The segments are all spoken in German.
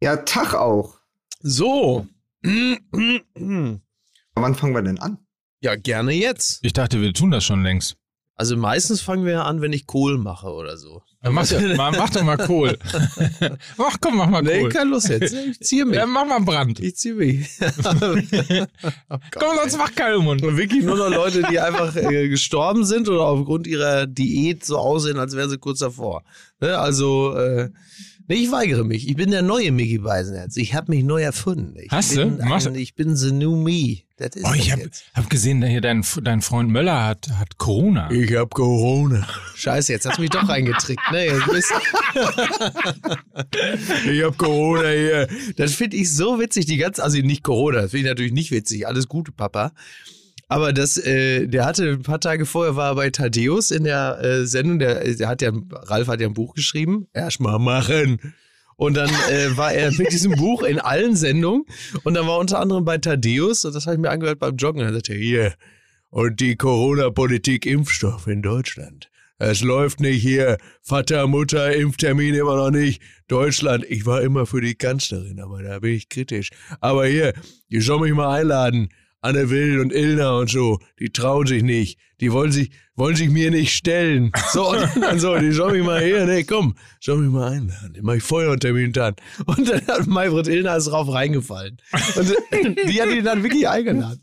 Ja, Tag auch. So. Wann fangen wir denn an? Ja, gerne jetzt. Ich dachte, wir tun das schon längst. Also meistens fangen wir ja an, wenn ich Kohl mache oder so. Dann mach, mach, mach doch mal Kohl. mach, komm, mach mal Nee, Kohl. keine Lust jetzt. Ich ziehe mich. Ja, mach mal Brand. Ich ziehe mich. Komm, sonst mach Kalmund. Und wirklich nur noch Leute, die einfach äh, gestorben sind oder aufgrund ihrer Diät so aussehen, als wären sie kurz davor. Ne? Also, äh, nee, ich weigere mich. Ich bin der neue Mickey Beisenherz. Ich habe mich neu erfunden. Ich Hast du? ein, Ich bin the new me. Das ist Oh, ich das hab, gesehen, hier dein, dein Freund Möller hat, hat Corona. Ich hab Corona. Scheiße, jetzt hast du mich doch reingetrickt, ne? Ich hab Corona hier. Das finde ich so witzig, die ganze, also nicht Corona, das finde ich natürlich nicht witzig. Alles Gute, Papa. Aber das, äh, der hatte ein paar Tage vorher war er bei Thaddeus in der äh, Sendung, der, der hat ja, Ralf hat ja ein Buch geschrieben. Erstmal machen. Und dann äh, war er mit diesem Buch in allen Sendungen. Und dann war unter anderem bei Thaddeus, und das habe ich mir angehört beim Joggen, er sagte, hier, und die Corona-Politik Impfstoff in Deutschland. Es läuft nicht hier. Vater, Mutter, Impftermin immer noch nicht. Deutschland, ich war immer für die Kanzlerin, aber da bin ich kritisch. Aber hier, die soll mich mal einladen. Anne Will und Ilna und so, die trauen sich nicht. Die wollen sich, wollen sich mir nicht stellen. So, und dann so, die soll mich mal her, nee, komm, soll mich mal einladen. Den mach ich Feuer und Termin dann. Und dann hat Maybrit Illner ist drauf reingefallen. Und die hat ihn dann wirklich eingeladen.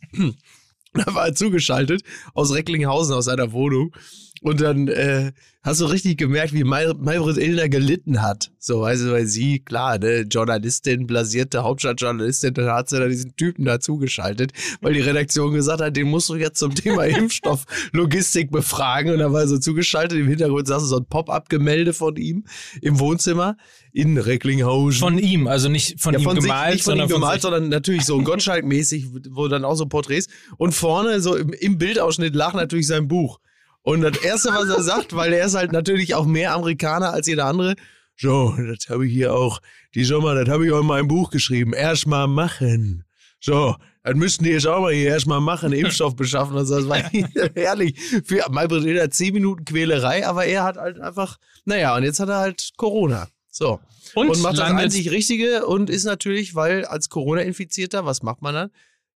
Da war er zugeschaltet aus Recklinghausen, aus seiner Wohnung. Und dann äh, hast du richtig gemerkt, wie May Maybrit Illner gelitten hat. So, weißt du, weil sie, klar, ne, Journalistin, blasierte Hauptstadtjournalistin, dann hat sie da diesen Typen da zugeschaltet, weil die Redaktion gesagt hat, den musst du jetzt zum Thema Impfstofflogistik befragen. Und dann war er so zugeschaltet, im Hintergrund saß so ein Pop-up-Gemälde von ihm im Wohnzimmer in Recklinghausen. Von ihm, also nicht von Ja, ihm von sich, gemalt, nicht von sondern ihm gemalt, von sich. sondern natürlich so Gottschalk-mäßig, wo dann auch so Porträts. Und vorne, so im, im Bildausschnitt, lag natürlich sein Buch. Und das Erste, was er sagt, weil er ist halt natürlich auch mehr Amerikaner als jeder andere, so, das habe ich hier auch, die Sommer, das habe ich auch in meinem Buch geschrieben. Erstmal machen. So, das müssten die jetzt auch mal hier erstmal machen, Impfstoff beschaffen. Also das war herrlich. Für Maybrit Illner zehn Minuten Quälerei, aber er hat halt einfach, naja, und jetzt hat er halt Corona. So. Und Und, macht das einzig Richtige und ist natürlich, weil als Corona-Infizierter, was macht man dann?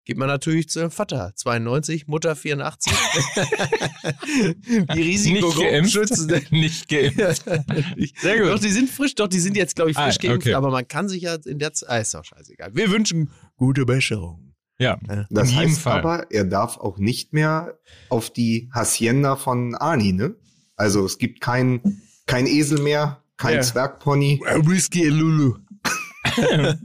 Geht man natürlich zu dem Vater. 92, Mutter 84. die Nicht Risikogruppen geimpft. schützen. Nicht geimpft. Sehr gut. Doch, die sind frisch, doch, die sind jetzt, glaube ich, frisch Ah, geimpft, okay. aber man kann sich ja in der Zeit, ah, ist doch scheißegal. Wir wünschen gute Besserung. Ja, Das in jedem heißt Fall. aber, er darf auch nicht mehr auf die Hacienda von Ani, ne? Also es gibt kein, kein Esel mehr, kein Ja. Zwergpony. Whisky Lulu.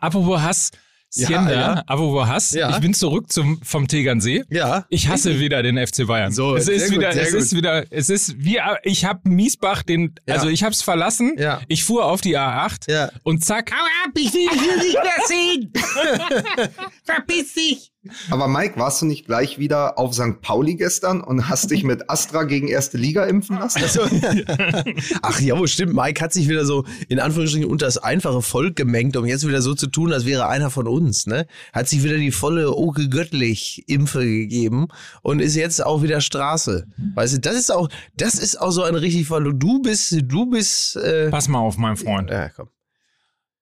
Apropos Hass, Sienda, ja. apropos Hass, Ja. ich bin zurück zum, vom Tegernsee. Ja. Ich hasse wieder den FC Bayern. So, es ist gut, wieder, es gut. ist wieder, es ist wie, ich habe Miesbach den, Ja. also ich habe es verlassen. Ja. Ich fuhr auf die A8 Ja. und zack, hau ab, ich will dich nicht mehr sehen. Verpiss dich. Aber Mike, warst du nicht gleich wieder auf St. Pauli gestern und hast dich mit Astra gegen erste Liga impfen lassen? Ach ja, stimmt. Mike hat sich wieder so in Anführungsstrichen unter das einfache Volk gemengt, um jetzt wieder so zu tun, als wäre einer von uns. Ne? Hat sich wieder die volle Oke Göttlich Impfe gegeben und ist jetzt auch wieder Straße. Weißt du, das ist auch, das ist auch so ein richtig Fall. Du bist, du bist. Äh, Pass mal auf, mein Freund. ja, komm.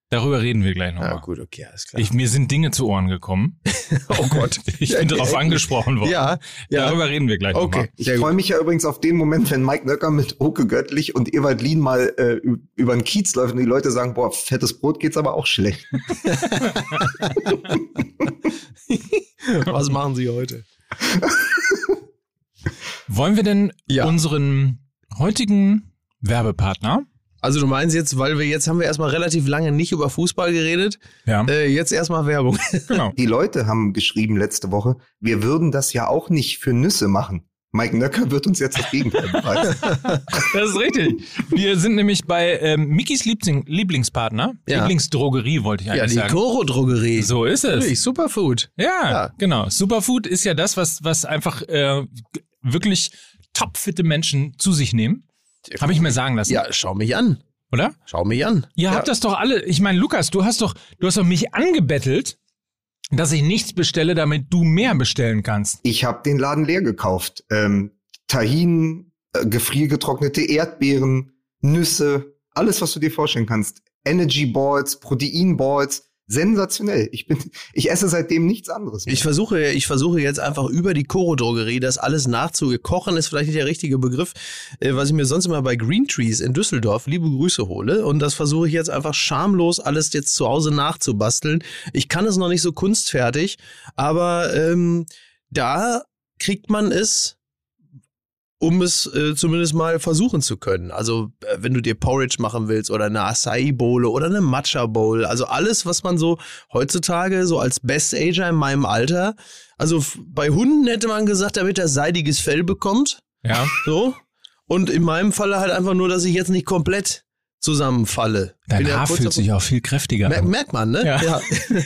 Darüber reden wir gleich nochmal. gut, okay, alles klar. Ich, mir sind Dinge zu Ohren gekommen. oh Gott. Ich bin darauf angesprochen worden. Ja, ja. Darüber reden wir gleich Okay. nochmal. Ich freue mich ja übrigens auf den Moment, wenn Mike Nöcker mit Oke Göttlich und Ewald Lien mal äh, über den Kiez läuft und die Leute sagen, boah, fettes Brot geht's aber auch schlecht. Was machen Sie heute? Wollen wir denn Ja. unseren heutigen Werbepartner, Also du meinst jetzt, weil wir jetzt haben wir erstmal relativ lange nicht über Fußball geredet, ja, äh, jetzt erstmal Werbung. genau, Die Leute haben geschrieben letzte Woche, wir würden das ja auch nicht für Nüsse machen. Mike Nöcker wird uns jetzt das Gegenteil beweisen. das ist richtig. Wir sind nämlich bei ähm, Mikis Liebling, Lieblingspartner, Ja. Lieblingsdrogerie wollte ich Ja, eigentlich die sagen. Koro-Drogerie. So ist es. Natürlich, Superfood. Ja, Ja. genau. Superfood ist ja das, was, was einfach äh, wirklich topfitte Menschen zu sich nehmen. Habe ich mir sagen lassen. Ja, schau mich an. Oder? Schau mich an. Ihr ja. habt das doch alle. Ich meine, Lukas, du hast doch, du hast doch mich angebettelt, dass ich nichts bestelle, damit du mehr bestellen kannst. Ich habe den Laden leer gekauft. Ähm, Tahin, äh, gefriergetrocknete Erdbeeren, Nüsse, alles, was du dir vorstellen kannst. Energy Balls, Protein Balls. Sensationell. Ich bin, ich esse seitdem nichts anderes. Mehr. Ich versuche, ich versuche jetzt einfach über die Koro Drogerie das alles nachzukochen ist vielleicht nicht der richtige Begriff, äh, was ich mir sonst immer bei Green Trees in Düsseldorf liebe Grüße hole und das versuche ich jetzt einfach schamlos alles jetzt zu Hause nachzubasteln. Ich kann es noch nicht so kunstfertig, aber ähm, da kriegt man es um es äh, zumindest mal versuchen zu können. Also äh, wenn du dir Porridge machen willst oder eine Acai Bowl oder eine Matcha Bowl, also alles, was man so heutzutage so als Best Ager in meinem Alter, also bei Hunden hätte man gesagt, damit er seidiges Fell bekommt. Ja. So. Und in meinem Falle halt einfach nur, dass ich jetzt nicht komplett zusammenfalle. Dein Haar fühlt sich auch viel kräftiger Mer an. Merkt man, ne? Ja. ja.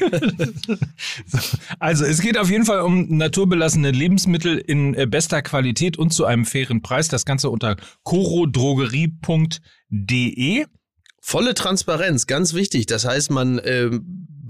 also es geht auf jeden Fall um naturbelassene Lebensmittel in äh, bester Qualität und zu einem fairen Preis. Das Ganze unter corodrogerie.de. Volle Transparenz, ganz wichtig. Das heißt, man äh,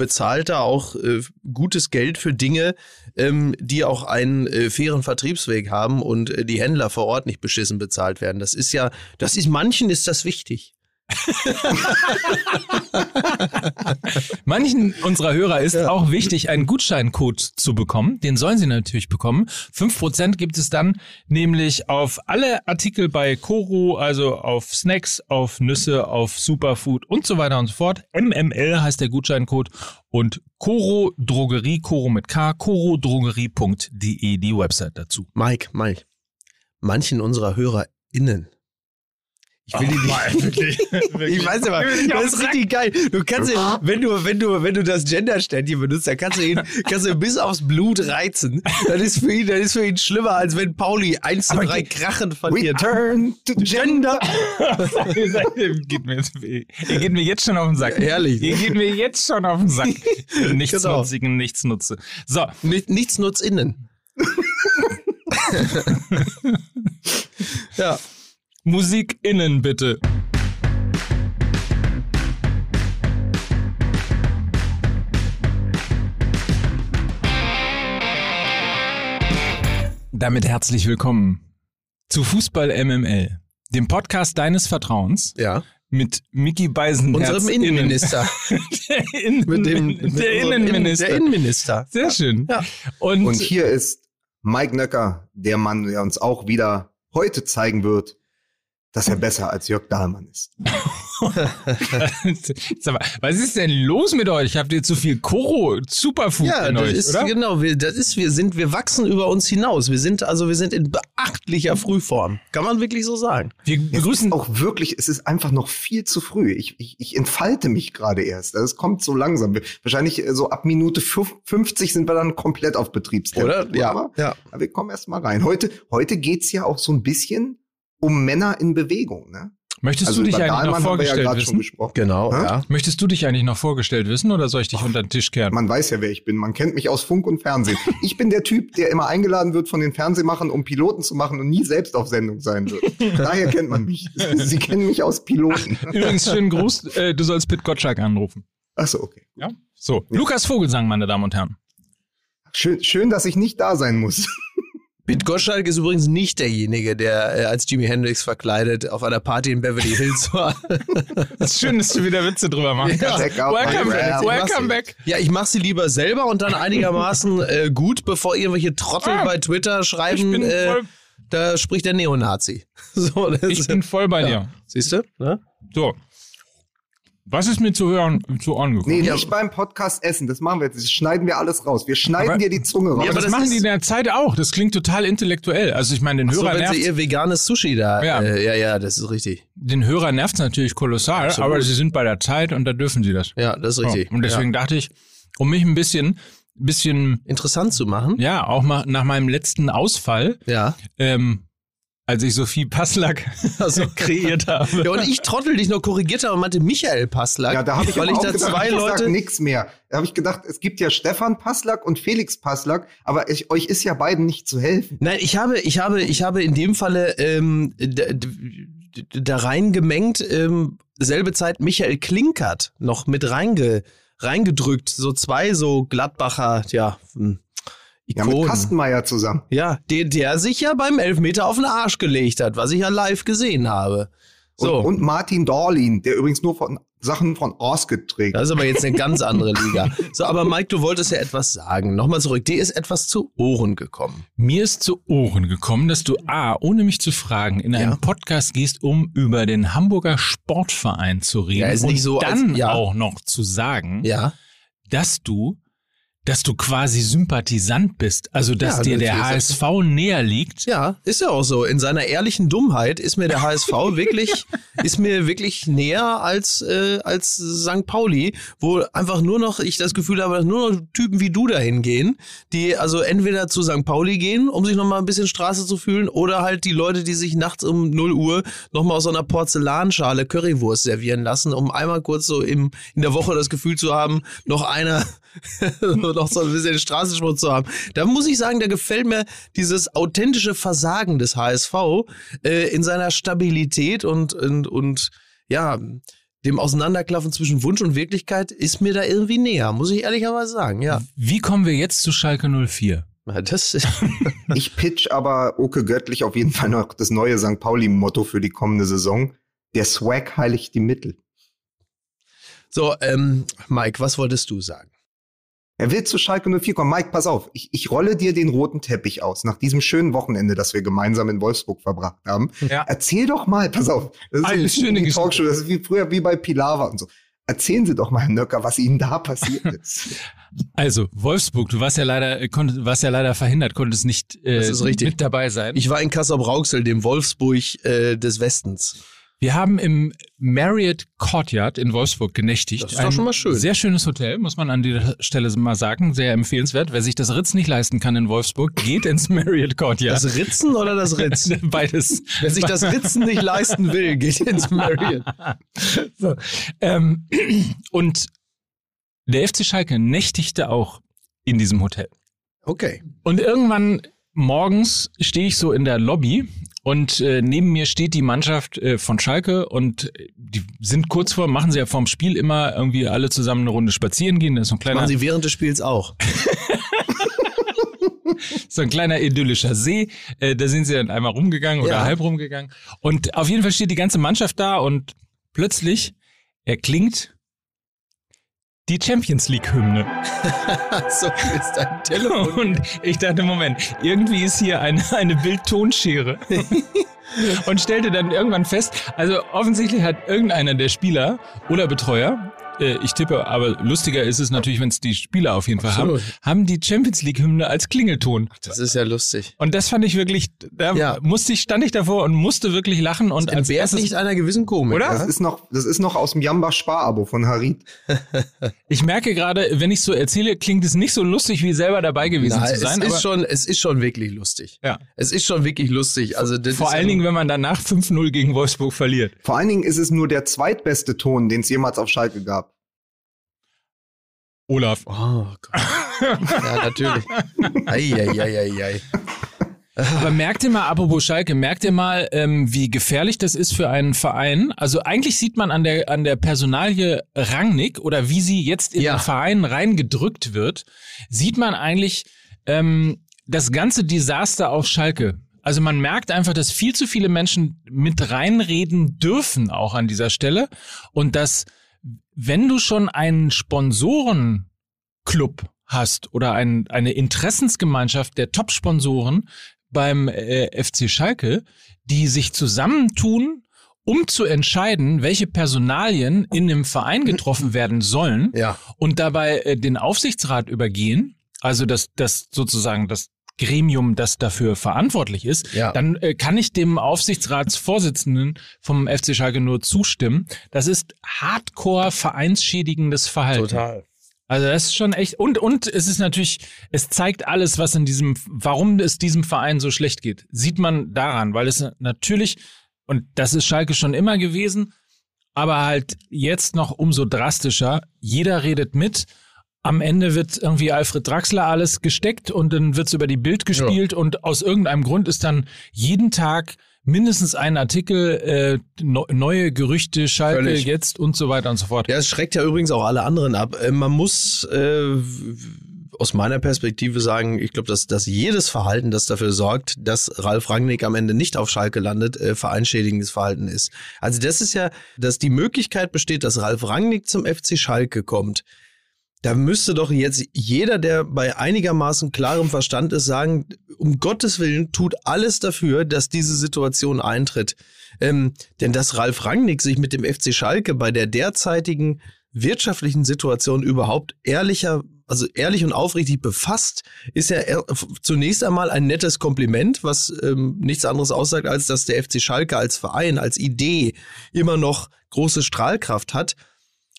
bezahlt da auch äh, gutes Geld für Dinge, ähm, die auch einen äh, fairen Vertriebsweg haben und äh, die Händler vor Ort nicht beschissen bezahlt werden. Das ist ja, das ist manchen ist das wichtig. Manchen unserer Hörer ist ja. auch wichtig, einen Gutscheincode zu bekommen. Den sollen sie natürlich bekommen. Fünf Prozent gibt es dann nämlich auf alle Artikel bei Koro, also auf Snacks, auf Nüsse, auf Superfood und so weiter und so fort. MML heißt der Gutscheincode und Koro Drogerie, Koro mit K, korodrogerie.de, die Website dazu. Mike, Mike, manchen unserer HörerInnen ich will die nicht. Wirklich, wirklich. Ich weiß aber, das ist richtig geil. Du kannst ihn, wenn du, wenn du, wenn du das Gender-Ständchen benutzt, dann kannst du ihn, kannst du ihn bis aufs Blut reizen. Das ist für ihn, das ist für ihn schlimmer, als wenn Pauli 1 zu 3 Krachen verliert. Return to Gender. geht mir jetzt, ihr geht mir jetzt schon auf den Sack. Ehrlich. Ihr geht mir jetzt schon auf den Sack. Nichtsnutzigen genau. Nichtsnutze. So. Nichtsnutzinnen. ja. Musik innen bitte. Damit herzlich willkommen zu Fußball MML, dem Podcast deines Vertrauens. Ja. Mit Mickey Beisen. Unserem Innenminister. der, Innen mit dem, mit der Innenminister. Der Innenminister. Sehr schön. Ja. Und, Und hier ist Mike Nöcker, der Mann, der uns auch wieder heute zeigen wird, dass er besser als Jörg Dahlmann ist. Was ist denn los mit euch? Habt ihr zu viel Koro Superfood ja, in das euch, ist, oder? Genau, wir, das ist, wir sind, wir wachsen über uns hinaus. Wir sind also, wir sind in beachtlicher Frühform. Kann man wirklich so sagen. Wir begrüßen auch wirklich. Es ist einfach noch viel zu früh. Ich, ich, ich entfalte mich gerade erst. Es kommt so langsam. Wahrscheinlich äh, so ab Minute 50 sind wir dann komplett auf Betriebstempo. Oder? Ja. Aber, ja. aber wir kommen erst mal rein. Heute, heute geht's ja auch so ein bisschen um Männer in Bewegung. Ne? Möchtest also du dich eigentlich Dahlmann noch vorgestellt ja wissen? Genau, Hä? ja. Möchtest du dich eigentlich noch vorgestellt wissen oder soll ich dich Och, unter den Tisch kehren? Man weiß ja, wer ich bin. Man kennt mich aus Funk und Fernsehen. ich bin der Typ, der immer eingeladen wird von den Fernsehmachern, um Piloten zu machen und nie selbst auf Sendung sein wird. Daher kennt man mich. Sie kennen mich aus Piloten. Übrigens, schönen Gruß. Äh, du sollst Pit Gottschalk anrufen. Ach so, okay. Ja? So, ja. Lukas Vogelsang, meine Damen und Herren. Schön, schön, dass ich nicht da sein muss. Pete Gottschalk ist übrigens nicht derjenige, der äh, als Jimi Hendrix verkleidet auf einer Party in Beverly Hills war. Das ist schön, dass du wieder Witze drüber machst. Ja. Welcome, back. Welcome back. Ja, ich mache sie lieber selber und dann einigermaßen äh, gut, bevor irgendwelche Trottel ah, bei Twitter schreiben, äh, da spricht der Neonazi. So, ich bin voll bei ja. dir. Siehst du? Ne? So, was ist mir zu hören, zu Ohren gekommen? Nee, nicht beim Podcast essen. Das machen wir jetzt. Das schneiden wir alles raus. Wir schneiden aber, dir die Zunge raus. Ja, aber das, das machen die in der Zeit auch. Das klingt total intellektuell. Also ich meine, den Hörer so, wenn sie ihr veganes Sushi da. Ja. Äh, ja, ja, das ist richtig. Den Hörer nervt es natürlich kolossal, Absolut. aber sie sind bei der Zeit und da dürfen sie das. Ja, das ist richtig. So. Und deswegen ja. dachte ich, um mich ein bisschen bisschen interessant zu machen. Ja, auch mal nach meinem letzten Ausfall. Ja. Ähm, als ich Sophie Passlack also kreiert habe. Ja, und ich trottel dich noch korrigiert habe und meinte Michael Passlack. Ja, da habe ich weil ich da gedacht, zwei ich Leute nichts mehr. Da habe ich gedacht, es gibt ja Stefan Passlack und Felix Passlack, aber ich, euch ist ja beiden nicht zu helfen. Nein, ich habe, ich habe, ich habe in dem Falle ähm, da reingemengt, ähm, selbe Zeit Michael Klinkert noch mit reinge, reingedrückt. So zwei so Gladbacher, ja. Hm Ikonen. Ja, mit Kastenmeier zusammen. Ja, der, der sich ja beim Elfmeter auf den Arsch gelegt hat, was ich ja live gesehen habe. So. Und, und Martin Dorlin, der übrigens nur von Sachen von Orsket trägt. Das ist aber jetzt eine ganz andere Liga. So, aber Mike, du wolltest ja etwas sagen. Nochmal zurück. Dir ist etwas zu Ohren gekommen. Mir ist zu Ohren gekommen, dass du A, ohne mich zu fragen, in einen Ja. Podcast gehst, um über den Hamburger Sportverein zu reden. Ja, ist nicht und so, als- dann ja. auch noch zu sagen, Ja. dass du dass du quasi Sympathisant bist, also dass Ja, dir der HSV näher liegt. Ja, ist ja auch so. In seiner ehrlichen Dummheit ist mir der HSV wirklich, ist mir wirklich näher als, äh, als St. Pauli, wo einfach nur noch, ich das Gefühl habe, dass nur noch Typen wie du dahin gehen, die also entweder zu St. Pauli gehen, um sich nochmal ein bisschen Straße zu fühlen, oder halt die Leute, die sich nachts um 0 Uhr nochmal aus so einer Porzellanschale Currywurst servieren lassen, um einmal kurz so im, in der Woche das Gefühl zu haben, noch einer noch so ein bisschen Straßenschmutz zu haben. Da muss ich sagen, da gefällt mir dieses authentische Versagen des HSV äh, in seiner Stabilität und, und, und ja, dem Auseinanderklaffen zwischen Wunsch und Wirklichkeit ist mir da irgendwie näher, muss ich ehrlicherweise sagen, ja. Wie kommen wir jetzt zu Schalke 04? Ja, Das Ich pitch aber Oke Göttlich auf jeden Fall noch das neue St. Pauli-Motto für die kommende Saison. Der Swag heiligt die Mittel. so, ähm, Mike, was wolltest du sagen? Er will zu Schalke 04 kommen. Mike, pass auf. Ich, ich rolle dir den roten Teppich aus. Nach diesem schönen Wochenende, das wir gemeinsam in Wolfsburg verbracht haben. Ja. Erzähl doch mal, pass auf. Das ist Eine ein schöne Geschichte. Talkshow. Das ist wie früher, wie bei Pilava und so. Erzählen Sie doch mal, Herr Nöcker, was Ihnen da passiert ist. Also, Wolfsburg, du warst ja leider, äh, konnt, warst ja leider verhindert, konntest nicht äh, Das ist richtig. mit dabei sein. Ich war in Kassel-Brauxel, dem Wolfsburg äh, des Westens. Wir haben im Marriott Courtyard in Wolfsburg genächtigt. Das ist doch schon mal schön. Sehr schönes Hotel, muss man an dieser Stelle mal sagen. Sehr empfehlenswert. Wer sich das Ritz nicht leisten kann in Wolfsburg, geht ins Marriott Courtyard. Das Ritzen oder das Ritz? Beides. Wer sich das Ritzen nicht leisten will, geht ins Marriott. So. Ähm, und der FC Schalke nächtigte auch in diesem Hotel. Okay. Und irgendwann morgens stehe ich so in der Lobby und äh, neben mir steht die Mannschaft äh, von Schalke und äh, die sind kurz vor, machen sie ja vorm Spiel immer irgendwie alle zusammen eine Runde spazieren gehen. Da ist so ein kleiner, Machen Sie während des Spiels auch. so ein kleiner idyllischer See. Äh, da sind sie dann einmal rumgegangen oder Ja. halb rumgegangen. Und auf jeden Fall steht die ganze Mannschaft da und plötzlich erklingt die Champions League Hymne. so ist ein Telefon. Und ich dachte, Moment, irgendwie ist hier eine, eine Bildtonschere. Und stellte dann irgendwann fest, also offensichtlich hat irgendeiner der Spieler oder Betreuer, äh, ich tippe, aber lustiger ist es natürlich, wenn es die Spieler auf jeden Fall haben, Absolut. haben die Champions League Hymne als Klingelton. Das ist ja lustig. Und das fand ich wirklich, da Ja. musste ich, stand ich davor und musste wirklich lachen und als Entbehrt erstes, nicht einer gewissen Komik. Oder? Das ist noch, das ist noch aus dem Jamba Sparabo von Harid. ich merke gerade, wenn ich so erzähle, klingt es nicht so lustig, wie selber dabei gewesen Na, zu es, sein. aber ist schon, es ist schon wirklich lustig. Ja. Es ist schon wirklich lustig. Also das vor allen Dingen, wenn man danach 5-0 gegen Wolfsburg verliert. Vor allen Dingen ist es nur der zweitbeste Ton, den es jemals auf Schalke gab. Olaf. Oh Gott. ja, natürlich. Eieieiei. Aber merkt ihr mal, apropos Schalke, merkt ihr mal, ähm, wie gefährlich das ist für einen Verein? Also eigentlich sieht man an der, an der Personalie Rangnick oder wie sie jetzt in Ja. den Verein reingedrückt wird, sieht man eigentlich ähm, das ganze Desaster auf Schalke. Also man merkt einfach, dass viel zu viele Menschen mit reinreden dürfen auch an dieser Stelle und dass wenn du schon einen Sponsorenclub hast oder ein, eine Interessensgemeinschaft der Top-Sponsoren beim äh, FC Schalke, die sich zusammentun, um zu entscheiden, welche Personalien in dem Verein getroffen werden sollen Ja. und dabei äh, den Aufsichtsrat übergehen, also das, das sozusagen das Gremium, das dafür verantwortlich ist, Ja. dann äh, kann ich dem Aufsichtsratsvorsitzenden vom FC Schalke nur zustimmen. Das ist hardcore vereinsschädigendes Verhalten. Total. Also das ist schon echt und und es ist natürlich, es zeigt alles, was in diesem, warum es diesem Verein so schlecht geht, sieht man daran, weil es natürlich und das ist Schalke schon immer gewesen, aber halt jetzt noch umso drastischer. Jeder redet mit. Am Ende wird irgendwie Alfred Draxler alles gesteckt und dann wird's über die Bild gespielt und aus irgendeinem Grund ist dann jeden Tag mindestens ein Artikel, äh, no, neue Gerüchte, Schalke Völlig. jetzt und so weiter und so fort. Ja, es schreckt ja übrigens auch alle anderen ab. Äh, Man muss äh, aus meiner Perspektive sagen, ich glaube, dass, dass jedes Verhalten, das dafür sorgt, dass Ralf Rangnick am Ende nicht auf Schalke landet, äh, vereinschädigendes Verhalten ist. Also das ist ja, dass die Möglichkeit besteht, dass Ralf Rangnick zum FC Schalke kommt. Da müsste doch jetzt jeder, der bei einigermaßen klarem Verstand ist, sagen, um Gottes Willen tut alles dafür, dass diese Situation eintritt. Ähm, denn dass Ralf Rangnick sich mit dem FC Schalke bei der derzeitigen wirtschaftlichen Situation überhaupt ehrlicher, also ehrlich und aufrichtig befasst, ist ja zunächst einmal ein nettes Kompliment, was ähm, nichts anderes aussagt, als dass der FC Schalke als Verein, als Idee immer noch große Strahlkraft hat.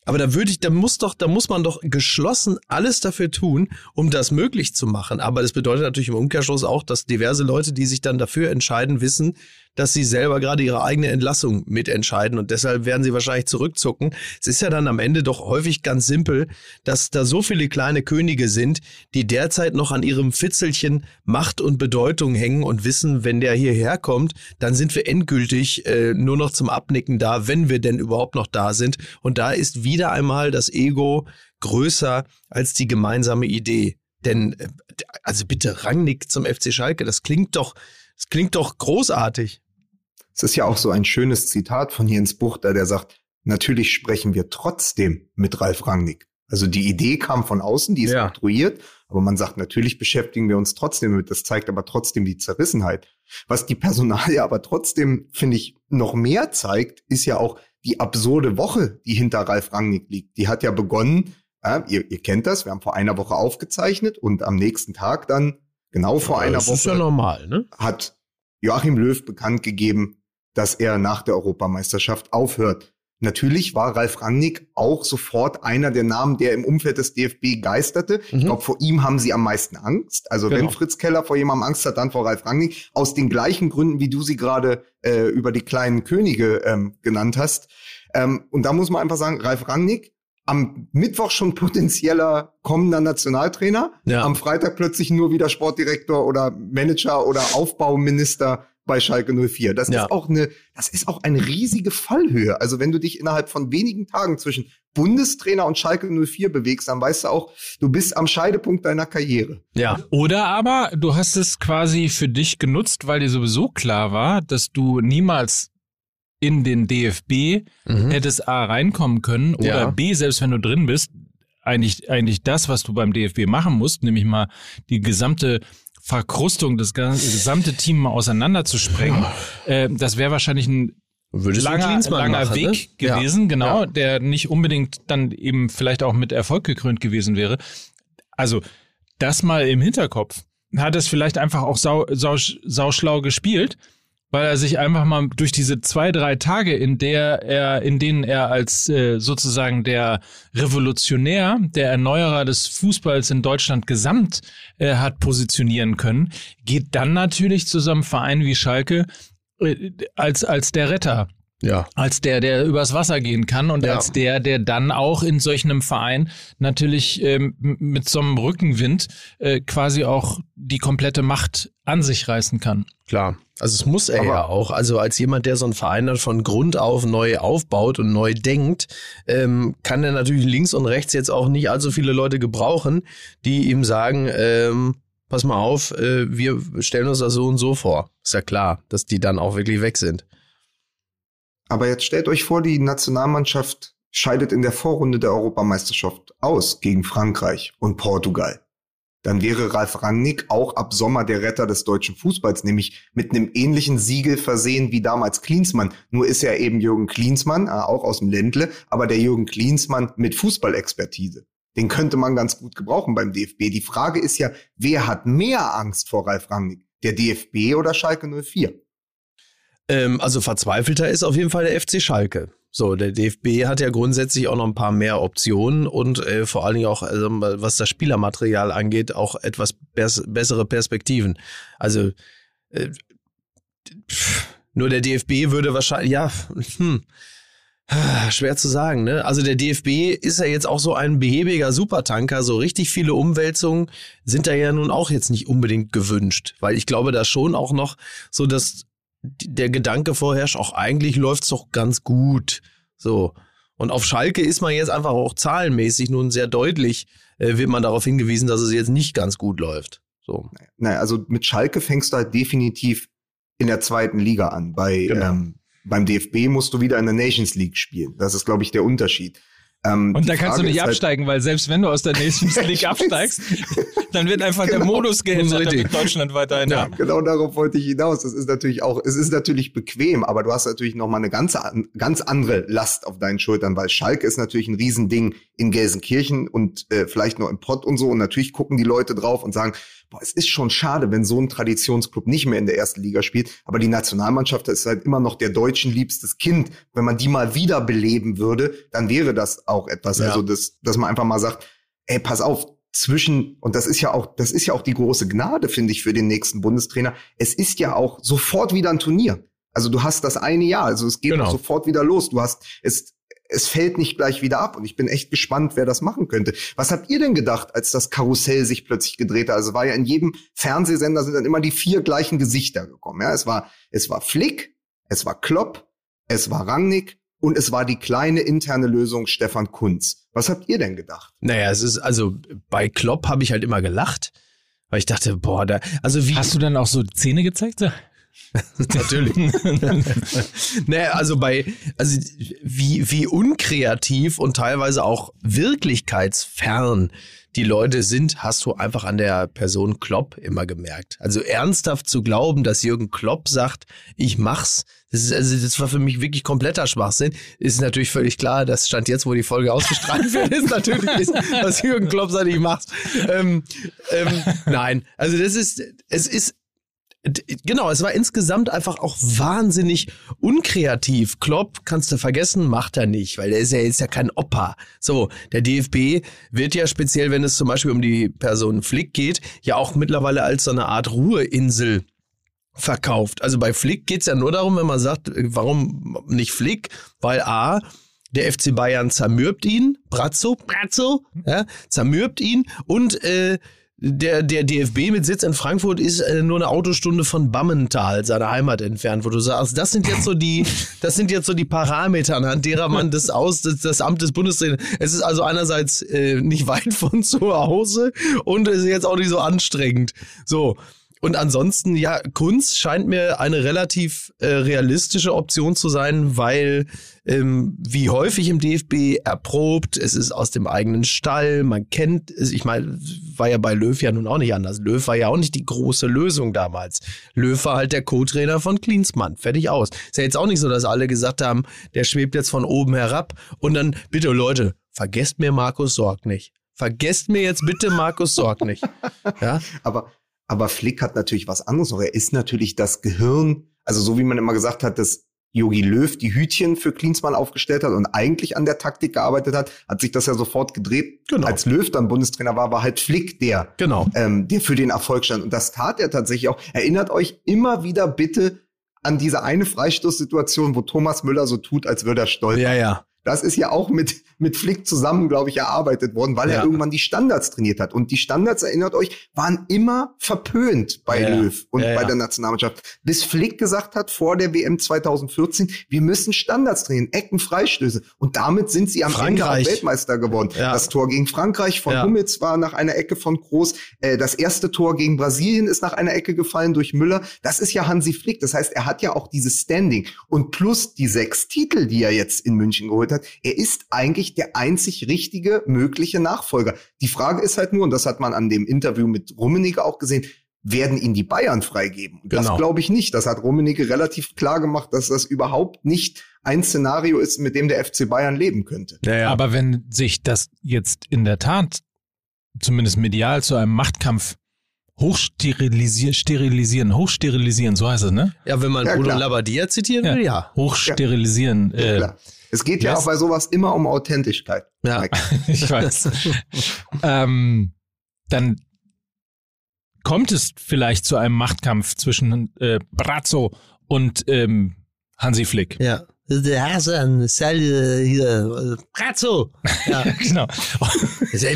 Aber da würde ich, da muss doch, da muss man doch geschlossen alles dafür tun, um das möglich zu machen. Aber das bedeutet natürlich im Umkehrschluss auch, dass diverse Leute, die sich dann dafür entscheiden, wissen, dass sie selber gerade ihre eigene Entlassung mitentscheiden und deshalb werden sie wahrscheinlich zurückzucken. Es ist ja dann am Ende doch häufig ganz simpel, dass da so viele kleine Könige sind, die derzeit noch an ihrem Fitzelchen Macht und Bedeutung hängen und wissen, wenn der hierher kommt, dann sind wir endgültig äh, nur noch zum Abnicken da, wenn wir denn überhaupt noch da sind. Und da ist wieder einmal das Ego größer als die gemeinsame Idee. Denn, äh, also bitte, Rangnick zum FC Schalke, das klingt doch, das klingt doch großartig. Es ist ja auch so ein schönes Zitat von Jens Buchter, der sagt, natürlich sprechen wir trotzdem mit Ralf Rangnick. Also die Idee kam von außen, die ist ja. konstruiert, aber man sagt, natürlich beschäftigen wir uns trotzdem damit. Das zeigt aber trotzdem die Zerrissenheit. Was die Personalie aber trotzdem, finde ich, noch mehr zeigt, ist ja auch die absurde Woche, die hinter Ralf Rangnick liegt. Die hat ja begonnen, äh, ihr, ihr kennt das, wir haben vor einer Woche aufgezeichnet und am nächsten Tag dann Genau vor ja, einer das Woche. Ist ja normal, ne? Hat Joachim Löw bekannt gegeben, dass er nach der Europameisterschaft aufhört. Natürlich war Ralf Rangnick auch sofort einer der Namen, der im Umfeld des DFB geisterte. Mhm. Ich glaube, vor ihm haben sie am meisten Angst. Also genau. wenn Fritz Keller vor jemandem Angst hat, dann vor Ralf Rangnick. Aus den gleichen Gründen, wie du sie gerade äh, über die kleinen Könige ähm, genannt hast. Ähm, und da muss man einfach sagen, Ralf Rangnick am Mittwoch schon potenzieller kommender Nationaltrainer, ja. am Freitag plötzlich nur wieder Sportdirektor oder Manager oder Aufbauminister bei Schalke 04. Das ja. ist auch eine, das ist auch eine riesige Fallhöhe. Also wenn du dich innerhalb von wenigen Tagen zwischen Bundestrainer und Schalke 04 bewegst, dann weißt du auch, du bist am Scheidepunkt deiner Karriere. Ja. Oder aber du hast es quasi für dich genutzt, weil dir sowieso klar war, dass du niemals in den DFB mhm. hättest A reinkommen können oder ja. B, selbst wenn du drin bist, eigentlich, eigentlich das, was du beim DFB machen musst, nämlich mal die gesamte Verkrustung, das gesamte Team mal auseinanderzusprengen, äh, das wäre wahrscheinlich ein Würdest langer, langer machen, Weg ne? gewesen, ja. genau, ja. der nicht unbedingt dann eben vielleicht auch mit Erfolg gekrönt gewesen wäre. Also das mal im Hinterkopf. Hat es vielleicht einfach auch sau, sau, sauschlau gespielt weil er sich einfach mal durch diese zwei, drei Tage, in der er, in denen er als äh, sozusagen der Revolutionär, der Erneuerer des Fußballs in Deutschland gesamt äh, hat positionieren können, geht dann natürlich zu so einem Verein wie Schalke äh, als, als der Retter. Ja. Als der, der übers Wasser gehen kann und ja. als der, der dann auch in solch einem Verein natürlich ähm, mit so einem Rückenwind äh, quasi auch die komplette Macht an sich reißen kann. Klar. Also es muss er Aber ja auch. Also als jemand, der so einen Verein dann von Grund auf neu aufbaut und neu denkt, ähm, kann er natürlich links und rechts jetzt auch nicht allzu viele Leute gebrauchen, die ihm sagen, ähm, pass mal auf, äh, wir stellen uns das so und so vor. Ist ja klar, dass die dann auch wirklich weg sind. Aber jetzt stellt euch vor, die Nationalmannschaft scheidet in der Vorrunde der Europameisterschaft aus gegen Frankreich und Portugal. Dann wäre Ralf Rangnick auch ab Sommer der Retter des deutschen Fußballs, nämlich mit einem ähnlichen Siegel versehen wie damals Klinsmann. Nur ist er eben Jürgen Klinsmann, äh, auch aus dem Ländle, aber der Jürgen Klinsmann mit Fußballexpertise. Den könnte man ganz gut gebrauchen beim DFB. Die Frage ist ja, wer hat mehr Angst vor Ralf Rangnick? Der DFB oder Schalke 04? Ähm, also verzweifelter ist auf jeden Fall der FC Schalke. So, der DFB hat ja grundsätzlich auch noch ein paar mehr Optionen und äh, vor allen Dingen auch, also, was das Spielermaterial angeht, auch etwas bess bessere Perspektiven. Also äh, pff, nur der DFB würde wahrscheinlich, ja, hm, Schwer zu sagen, ne? Also der DFB ist ja jetzt auch so ein behäbiger Supertanker. So richtig viele Umwälzungen sind da ja nun auch jetzt nicht unbedingt gewünscht, weil ich glaube, da schon auch noch so das der Gedanke vorherrscht, auch eigentlich läuft's doch ganz gut. So. Und auf Schalke ist man jetzt einfach auch zahlenmäßig nun sehr deutlich, äh, wird man darauf hingewiesen, dass es jetzt nicht ganz gut läuft. So. Naja, also mit Schalke fängst du halt definitiv in der zweiten Liga an. Bei, Genau. ähm, beim DFB musst du wieder in der Nations League spielen. Das ist, glaube ich, der Unterschied. Ähm, Und da kannst du Frage nicht ist halt- absteigen, weil selbst wenn du aus der Nations League absteigst, dann wird einfach der Genau. Modus geändert, damit Deutschland weiterhin Ja. ja. Genau darauf wollte ich hinaus. Das ist natürlich auch, es ist natürlich bequem, aber du hast natürlich noch mal eine ganz, an- ganz andere Last auf deinen Schultern, weil Schalke ist natürlich ein Riesending in Gelsenkirchen und äh, vielleicht noch im Pott und so. Und natürlich gucken die Leute drauf und sagen, boah, es ist schon schade, wenn so ein Traditionsclub nicht mehr in der ersten Liga spielt. Aber die Nationalmannschaft ist halt immer noch der deutschen liebstes Kind. Wenn man die mal wieder beleben würde, dann wäre das auch etwas. Ja. Also, das, dass man einfach mal sagt, ey, pass auf, zwischen, und das ist ja auch, das ist ja auch die große Gnade, finde ich, für den nächsten Bundestrainer. Es ist ja auch sofort wieder ein Turnier. Also du hast das eine Jahr, also es geht Genau. sofort wieder los. Du hast, es, es fällt nicht gleich wieder ab und ich bin echt gespannt, wer das machen könnte. Was habt ihr denn gedacht, als das Karussell sich plötzlich gedreht hat? Also es war ja in jedem Fernsehsender sind dann immer die vier gleichen Gesichter gekommen. Ja, es war, es war Flick, es war Klopp, es war Rangnick und es war die kleine interne Lösung Stefan Kunz. Was habt ihr denn gedacht? Naja, es ist, also bei Klopp habe ich halt immer gelacht, weil ich dachte, boah, da, also wie. Hast du dann auch so die Zähne gezeigt? Natürlich. naja, also bei, also wie, wie unkreativ und teilweise auch wirklichkeitsfern die Leute sind, hast du einfach an der Person Klopp immer gemerkt. Also ernsthaft zu glauben, dass Jürgen Klopp sagt, ich mach's, das ist, also das war für mich wirklich kompletter Schwachsinn. Ist natürlich völlig klar, das stand jetzt, wo die Folge ausgestrahlt wird, ist natürlich, ist, dass Jürgen Klopp sagt, ich mach's. Ähm, ähm, nein, also das ist, es ist Genau, es war insgesamt einfach auch wahnsinnig unkreativ. Klopp kannst du vergessen, macht er nicht, weil der ist ja jetzt ja kein Opa. So, der DFB wird ja speziell, wenn es zum Beispiel um die Person Flick geht, ja auch mittlerweile als so eine Art Ruheinsel verkauft. Also bei Flick geht's ja nur darum, wenn man sagt, warum nicht Flick? Weil A, der FC Bayern zermürbt ihn, Brazzo, Brazzo, ja, zermürbt ihn und äh, der, der DFB mit Sitz in Frankfurt ist äh, nur eine Autostunde von Bammental, seiner Heimat entfernt, wo du sagst, das sind jetzt so die, das sind jetzt so die Parameter, anhand derer man das aus, das, das Amt des Bundestrainers. Es ist also einerseits äh, nicht weit von zu Hause und es ist jetzt auch nicht so anstrengend. So. Und ansonsten, ja, Kunst scheint mir eine relativ äh, realistische Option zu sein, weil ähm, wie häufig im DFB erprobt, es ist aus dem eigenen Stall, man kennt es, ich meine, war ja bei Löw ja nun auch nicht anders. Löw war ja auch nicht die große Lösung damals. Löw war halt der Co-Trainer von Klinsmann, fertig aus. Ist ja jetzt auch nicht so, dass alle gesagt haben, der schwebt jetzt von oben herab und dann, bitte Leute, vergesst mir Markus Sorg nicht. Vergesst mir jetzt bitte Markus Sorg nicht. Ja, Aber, aber Flick hat natürlich was anderes noch. Er ist natürlich das Gehirn, also so wie man immer gesagt hat, dass Jogi Löw die Hütchen für Klinsmann aufgestellt hat und eigentlich an der Taktik gearbeitet hat, hat sich das ja sofort gedreht. Genau. Als Löw dann Bundestrainer war, war halt Flick der, genau. ähm, der für den Erfolg stand. Und das tat er tatsächlich auch. Erinnert euch immer wieder bitte an diese eine Freistoßsituation, wo Thomas Müller so tut, als würde er stolpern. Ja, ja. Das ist ja auch mit, mit Flick zusammen, glaube ich, erarbeitet worden, weil Ja. er irgendwann die Standards trainiert hat. Und die Standards, erinnert euch, waren immer verpönt bei Ja. Löw und Ja, bei der Nationalmannschaft. Bis Flick gesagt hat vor der WM 2014, wir müssen Standards trainieren, Ecken, Freistöße. Und damit sind sie am Ende Frankreich. auch Weltmeister geworden. Das Tor gegen Frankreich von. Hummels war nach einer Ecke von Groß. Äh, das erste Tor gegen Brasilien ist nach einer Ecke gefallen durch Müller. Das ist ja Hansi Flick. Das heißt, er hat ja auch dieses Standing. Und plus die sechs Titel, die er jetzt in München geholt hat, er ist eigentlich der einzig richtige mögliche Nachfolger. Die Frage ist halt nur, und das hat man an dem Interview mit Rummenigge auch gesehen, werden ihn die Bayern freigeben? Und Genau. Das glaube ich nicht. Das hat Rummenigge relativ klar gemacht, dass das überhaupt nicht ein Szenario ist, mit dem der FC Bayern leben könnte. Ja, ja. Aber wenn sich das jetzt in der Tat zumindest medial zu einem Machtkampf hochsterilisieren, sterilisieren, hochsterilisieren, so heißt es, ne? ja, wenn man Ja, Bruno. Labbadia zitieren will, ja. Hochsterilisieren. Ja, äh, klar. Es geht ja yes. auch bei sowas immer um Authentischkeit. Ja. Ich weiß. ähm, dann kommt es vielleicht zu einem Machtkampf zwischen äh, Brazzo und ähm, Hansi Flick. Ja. Der Hasan, Sally, hier, Brazzo. Ja. genau.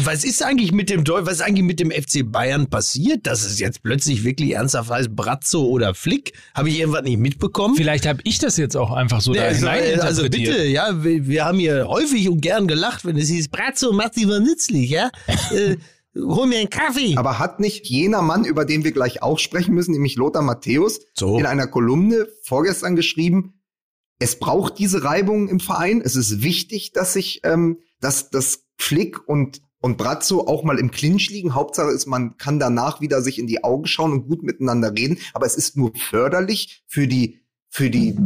Was ist eigentlich mit dem was ist eigentlich mit dem FC Bayern passiert, dass es jetzt plötzlich wirklich ernsthaft heißt Brazzo oder Flick? Habe ich irgendwas nicht mitbekommen? Vielleicht habe ich das jetzt auch einfach so Nee, da also, also bitte, ja, wir, wir haben hier häufig und gern gelacht, wenn es hieß, Brazzo macht lieber nützlich, ja? äh, hol mir einen Kaffee. Aber hat nicht jener Mann, über den wir gleich auch sprechen müssen, nämlich Lothar Matthäus, So. in einer Kolumne vorgestern geschrieben, es braucht diese Reibung im Verein. Es ist wichtig, dass sich, ähm, dass, dass Flick und und Brazzo auch mal im Clinch liegen. Hauptsache ist, man kann danach wieder sich in die Augen schauen und gut miteinander reden. Aber es ist nur förderlich für die, für die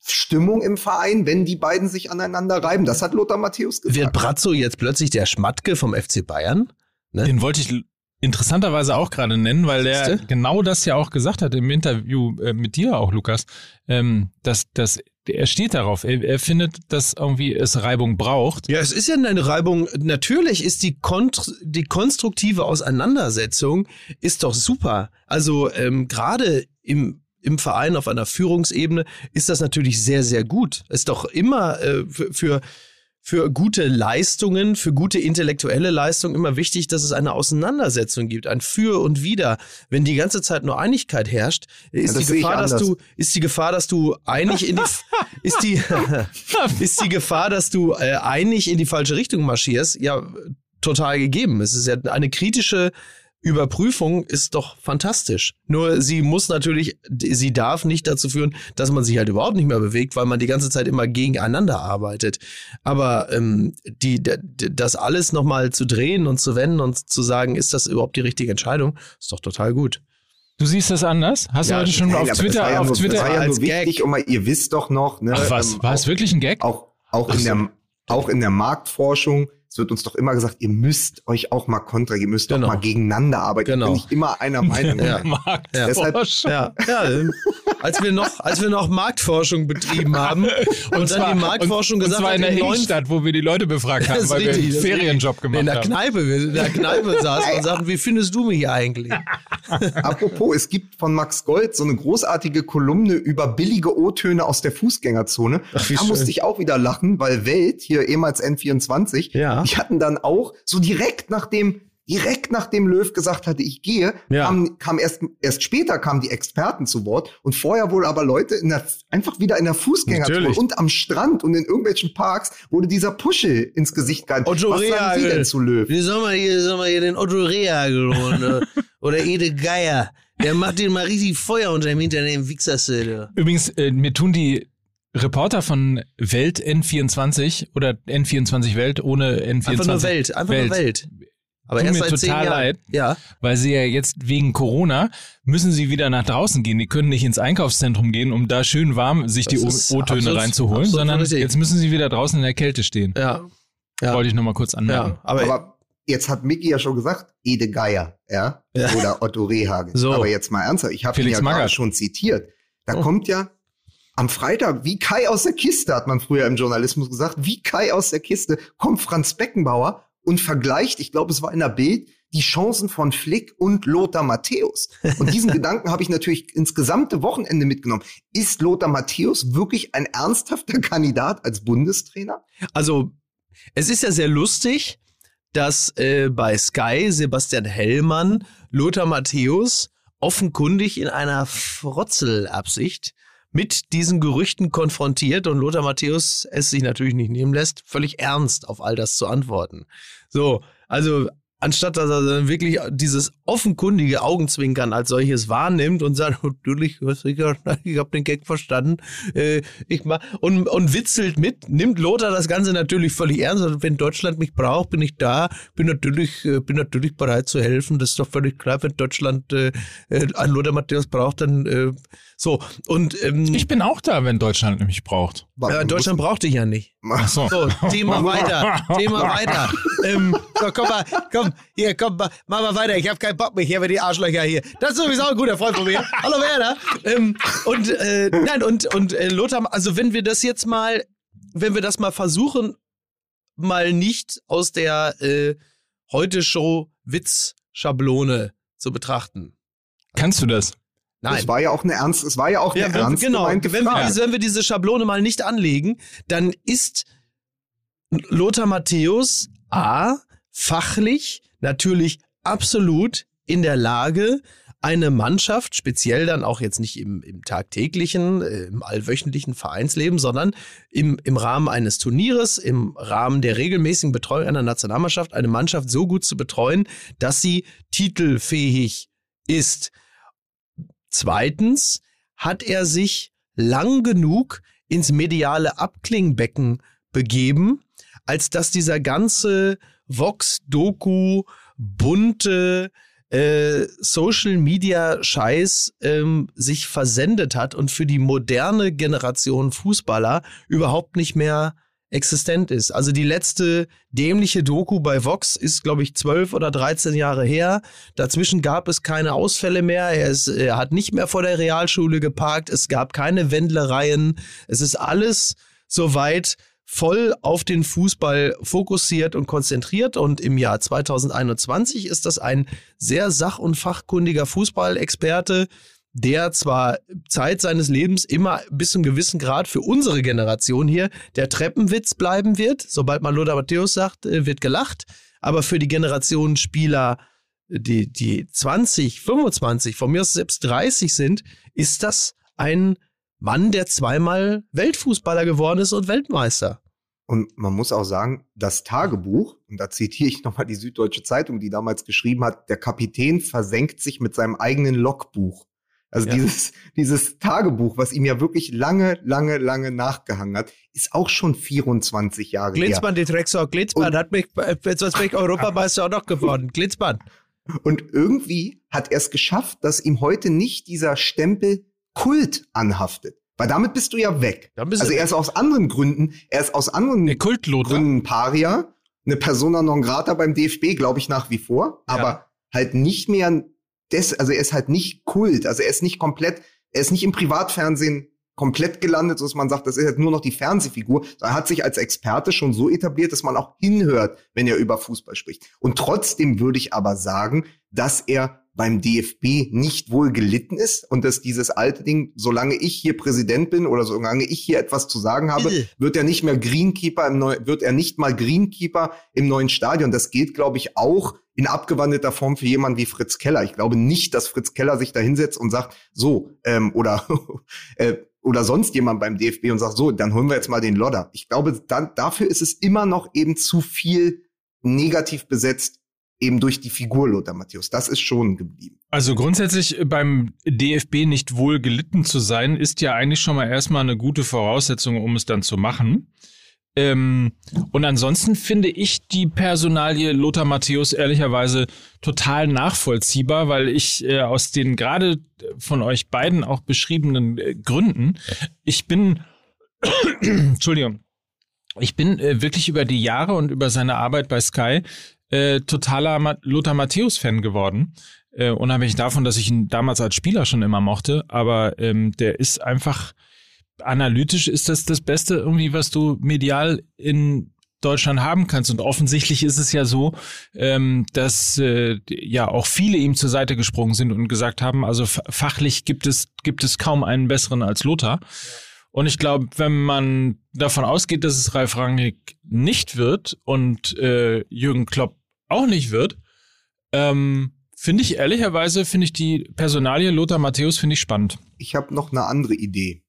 Stimmung im Verein, wenn die beiden sich aneinander reiben. Das hat Lothar Matthäus gesagt. Wird Brazzo jetzt plötzlich der Schmatke vom FC Bayern? Den wollte ich interessanterweise auch gerade nennen, weil der Siehste? genau das ja auch gesagt hat im Interview äh, mit dir auch, Lukas, ähm, dass, dass er steht darauf. Er, er findet, dass irgendwie es Reibung braucht. Ja, es ist ja eine Reibung. Natürlich ist die, kont die konstruktive Auseinandersetzung ist doch super. Also ähm, gerade im im Verein auf einer Führungsebene ist das natürlich sehr, sehr gut. Ist doch immer äh, für, für, für gute Leistungen, für gute intellektuelle Leistungen immer wichtig, dass es eine Auseinandersetzung gibt, ein Für und Wider. Wenn die ganze Zeit nur Einigkeit herrscht, ist das die Gefahr, dass du, ist die Gefahr, dass du einig in die, ist die, ist die Gefahr, dass du äh, einig in die falsche Richtung marschierst, ja, total gegeben. Es ist ja eine kritische Überprüfung ist doch fantastisch. Nur sie muss natürlich, sie darf nicht dazu führen, dass man sich halt überhaupt nicht mehr bewegt, weil man die ganze Zeit immer gegeneinander arbeitet. Aber ähm, die, das alles nochmal zu drehen und zu wenden und zu sagen, ist das überhaupt die richtige Entscheidung, ist doch total gut. Du siehst das anders? Hast Ja, du heute schon Nein, auf Twitter, war ja auf nur, Das war Twitter? ja als nur wichtig, Gag. um mal, ihr wisst doch noch, ne, Ach was, ähm, war es wirklich ein Gag? auch, auch, in der, auch in der Marktforschung, es wird uns doch immer gesagt, ihr müsst euch auch mal kontra, ihr müsst Genau. doch mal gegeneinander arbeiten. Genau. Bin ich immer einer Meinung. Ja. Marktforschung. Ja, ja als wir noch, als wir noch Marktforschung betrieben haben und, dann die Marktforschung und, gesagt und zwar hat, in der Innenstadt, wo wir die Leute befragt haben, weil wir richtig, einen das ist Ferienjob gemacht in der haben. Kneipe, wir in der Kneipe saßen und sagten, wie findest du mich eigentlich? Apropos, es gibt von Max Gold so eine großartige Kolumne über billige O-Töne aus der Fußgängerzone. Ach, da schön. musste ich auch wieder lachen, weil Welt, hier ehemals N24, Ja. Die hatten dann auch so direkt nachdem Direkt nachdem Löw gesagt hatte, ich gehe, Ja. kam, kam erst, erst später kamen die Experten zu Wort und vorher wohl aber Leute in der, einfach wieder in der Fußgängerzone und am Strand und in irgendwelchen Parks wurde dieser Puschel ins Gesicht gehalten. Otto Was sagen Sie denn zu Löw? Wie soll man hier, soll man hier den Otto Rehagel holen, oder, oder Ede Geier? Der macht den mal richtig Feuer unter dem Hintern, den Wichserste. Übrigens, äh, mir tun die Reporter von Welt N24 oder N24 Welt ohne N24 Einfach nur Welt, einfach nur Welt. Aber Tut erst mir total leid. Ja. weil sie ja jetzt wegen Corona müssen sie wieder nach draußen gehen. Die können nicht ins Einkaufszentrum gehen, um da schön warm sich die Das O- O-Töne reinzuholen, absolut sondern richtig. jetzt müssen sie wieder draußen in der Kälte stehen. Ja. Ja. Wollte ich nochmal kurz anmerken. ja. Aber, Aber jetzt hat Micky ja schon gesagt, Ede Geier, ja, Ja. oder Otto Rehagel. So. Aber jetzt mal ernsthaft, ich habe ihn Felix ja gerade schon zitiert. Da Oh. kommt ja am Freitag, wie Kai aus der Kiste, hat man früher im Journalismus gesagt, wie Kai aus der Kiste, kommt Franz Beckenbauer und vergleicht, ich glaube, es war in der Bild, die Chancen von Flick und Lothar Matthäus. Und diesen Gedanken habe ich natürlich ins gesamte Wochenende mitgenommen. Ist Lothar Matthäus wirklich ein ernsthafter Kandidat als Bundestrainer? also, es ist ja sehr lustig, dass äh, bei Sky Sebastian Hellmann Lothar Matthäus offenkundig in einer Frotzelabsicht mit diesen Gerüchten konfrontiert und Lothar Matthäus es sich natürlich nicht nehmen lässt, völlig ernst auf all das zu antworten. So, also anstatt dass er dann wirklich dieses offenkundige Augenzwinkern als solches wahrnimmt und sagt, natürlich, was, ich, habe den Gag verstanden, äh, ich mach, und, und witzelt mit, nimmt Lothar das Ganze natürlich völlig ernst. Also, wenn Deutschland mich braucht, bin ich da, bin natürlich, äh, bin natürlich bereit zu helfen. Das ist doch völlig klar, wenn Deutschland äh, äh, einen Lothar Matthäus braucht, dann äh, so. Und ähm, Ich bin auch da, wenn Deutschland mich braucht. äh, Deutschland braucht dich ja nicht. Ach so. So, Thema weiter, Thema weiter. Ähm, so, komm mal, komm, hier, komm, ma- mach mal weiter. Ich habe keinen Bock mehr hier über die Arschlöcher hier. Das ist sowieso ein guter Freund von mir. Hallo Werner. Ähm, und äh, nein, und, und äh, Lothar, also wenn wir das jetzt mal, wenn wir das mal versuchen, mal nicht aus der äh, Heute-Show-Witz-Schablone zu betrachten. Kannst du das? Nein. Es war ja auch eine ernst, es war ja auch eine ja, ernst genau. Wenn wir, wenn wir diese Schablone mal nicht anlegen, dann ist Lothar Matthäus A fachlich natürlich absolut in der Lage, eine Mannschaft, speziell dann auch jetzt nicht im, im tagtäglichen, äh, im allwöchentlichen Vereinsleben, sondern im, im Rahmen eines Turnieres, im Rahmen der regelmäßigen Betreuung einer Nationalmannschaft, eine Mannschaft so gut zu betreuen, dass sie titelfähig ist. Zweitens hat er sich lang genug ins mediale Abklingbecken begeben, als dass dieser ganze Vox-Doku, bunte, äh, Social Media Scheiß ähm, sich versendet hat und für die moderne Generation Fußballer überhaupt nicht mehr existent ist. Also die letzte dämliche Doku bei Vox ist, glaube ich, zwölf oder dreizehn Jahre her. Dazwischen gab es keine Ausfälle mehr. Er, ist, er hat nicht mehr vor der Realschule geparkt. Es gab keine Wendlereien. Es ist alles soweit voll auf den Fußball fokussiert und konzentriert. Und im Jahr 2021 ist das ein sehr sach- und fachkundiger Fußballexperte, der zwar Zeit seines Lebens immer bis zum gewissen Grad für unsere Generation hier der Treppenwitz bleiben wird. Sobald man Lothar Matthäus sagt, äh, wird gelacht. Aber für die Generation Spieler, die, die 20, 25, von mir aus selbst 30 sind, ist das ein Mann, der zweimal Weltfußballer geworden ist und Weltmeister. Und man muss auch sagen, das Tagebuch, und da zitiere ich nochmal die Süddeutsche Zeitung, die damals geschrieben hat, der Kapitän versenkt sich mit seinem eigenen Logbuch. Also ja. dieses, dieses Tagebuch, was ihm ja wirklich lange, lange, lange nachgehangen hat, ist auch schon 24 Jahre Glitzmann, her. die Drecksau, Glitzmann und, hat mich, äh, sonst bin ich Europameister auch noch geworden. Glitzmann. Und irgendwie hat er es geschafft, dass ihm heute nicht dieser Stempel Kult anhaftet. Weil damit bist du ja weg. also er ist aus anderen Gründen, er ist aus anderen Gründen Paria, eine Persona non grata beim DFB, glaube ich nach wie vor, aber ja. halt nicht mehr des, also er ist halt nicht Kult, also er ist nicht komplett, er ist nicht im Privatfernsehen komplett gelandet, dass man sagt, das ist jetzt nur noch die Fernsehfigur. Er hat sich als Experte schon so etabliert, dass man auch hinhört, wenn er über Fußball spricht. Und trotzdem würde ich aber sagen, dass er beim DFB nicht wohl gelitten ist und dass dieses alte Ding, solange ich hier Präsident bin oder solange ich hier etwas zu sagen habe, wird er nicht mehr Greenkeeper im neuen, wird er nicht mal Greenkeeper im neuen Stadion. Das gilt, glaube ich, auch in abgewandelter Form für jemanden wie Fritz Keller. Ich glaube nicht, dass Fritz Keller sich da hinsetzt und sagt, so, ähm, oder äh, oder sonst jemand beim DFB und sagt, so, dann holen wir jetzt mal den Lodder. Ich glaube, dann, dafür ist es immer noch eben zu viel negativ besetzt, eben durch die Figur Lothar Matthäus. Das ist schon geblieben. Also grundsätzlich beim DFB nicht wohl gelitten zu sein, ist ja eigentlich schon mal erstmal eine gute Voraussetzung, um es dann zu machen. Ähm, und ansonsten finde ich die Personalie Lothar Matthäus ehrlicherweise total nachvollziehbar, weil ich äh, aus den gerade von euch beiden auch beschriebenen äh, Gründen, ich bin, Entschuldigung, ich bin äh, wirklich über die Jahre und über seine Arbeit bei Sky äh, totaler Ma Lothar Matthäus-Fan geworden. Äh, unabhängig davon, dass ich ihn damals als Spieler schon immer mochte, aber ähm, der ist einfach analytisch ist das das Beste irgendwie, was du medial in Deutschland haben kannst. Und offensichtlich ist es ja so, ähm, dass äh, ja auch viele ihm zur Seite gesprungen sind und gesagt haben, also fachlich gibt es, gibt es kaum einen besseren als Lothar. Und ich glaube, wenn man davon ausgeht, dass es Ralf Rangnick nicht wird und äh, Jürgen Klopp auch nicht wird, ähm, finde ich ehrlicherweise, finde ich die Personalie Lothar Matthäus finde ich spannend. Ich habe noch eine andere Idee.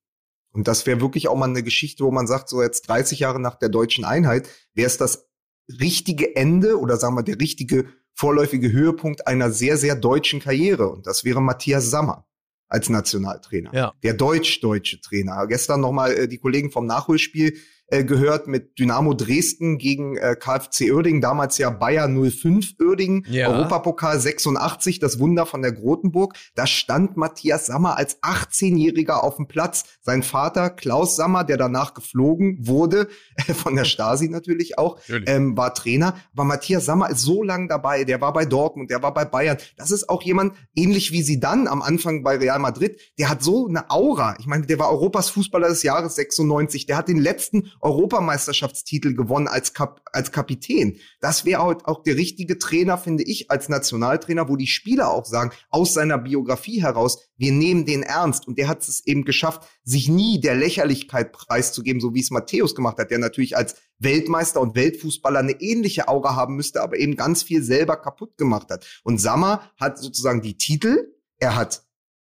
Und das wäre wirklich auch mal eine Geschichte, wo man sagt, so jetzt 30 Jahre nach der deutschen Einheit, wäre es das richtige Ende oder sagen wir der richtige vorläufige Höhepunkt einer sehr, sehr deutschen Karriere. Und das wäre Matthias Sammer als Nationaltrainer. Ja. Der deutsch-deutsche Trainer. Gestern nochmal äh, die Kollegen vom Nachholspiel äh, gehört mit Dynamo Dresden gegen äh, KfC Uerdingen, damals ja Bayer 05 Uerdingen, ja. Europapokal 86, das Wunder von der Grotenburg. Da stand Matthias Sammer als 18-Jähriger auf dem Platz. Sein Vater Klaus Sammer, der danach geflogen wurde, äh, von der Stasi natürlich auch, ähm, war Trainer. Aber Matthias Sammer ist so lang dabei, der war bei Dortmund, der war bei Bayern. Das ist auch jemand, ähnlich wie sie dann am Anfang bei Real Madrid, der hat so eine Aura. Ich meine, der war Europas Fußballer des Jahres 96, der hat den letzten Europameisterschaftstitel gewonnen als, Kap als Kapitän. Das wäre auch, auch der richtige Trainer, finde ich, als Nationaltrainer, wo die Spieler auch sagen, aus seiner Biografie heraus, wir nehmen den ernst. Und der hat es eben geschafft, sich nie der Lächerlichkeit preiszugeben, so wie es Matthäus gemacht hat, der natürlich als Weltmeister und Weltfußballer eine ähnliche Aura haben müsste, aber eben ganz viel selber kaputt gemacht hat. Und Sammer hat sozusagen die Titel, er hat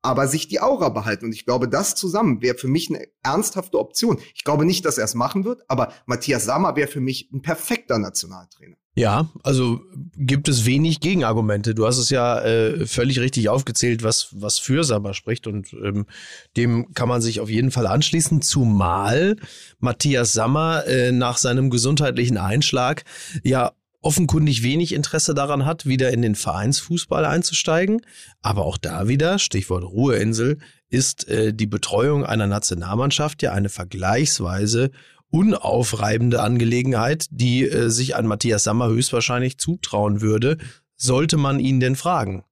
aber sich die Aura behalten. Und ich glaube, das zusammen wäre für mich eine ernsthafte Option. Ich glaube nicht, dass er es machen wird, aber Matthias Sammer wäre für mich ein perfekter Nationaltrainer. Ja, also gibt es wenig Gegenargumente. Du hast es ja äh, völlig richtig aufgezählt, was, was für Sammer spricht und ähm, dem kann man sich auf jeden Fall anschließen, zumal Matthias Sammer äh, nach seinem gesundheitlichen Einschlag ja offenkundig wenig Interesse daran hat, wieder in den Vereinsfußball einzusteigen. Aber auch da wieder, Stichwort Ruheinsel, ist äh, die Betreuung einer Nationalmannschaft ja eine vergleichsweise unaufreibende Angelegenheit, die äh, sich an Matthias Sammer höchstwahrscheinlich zutrauen würde, sollte man ihn denn fragen.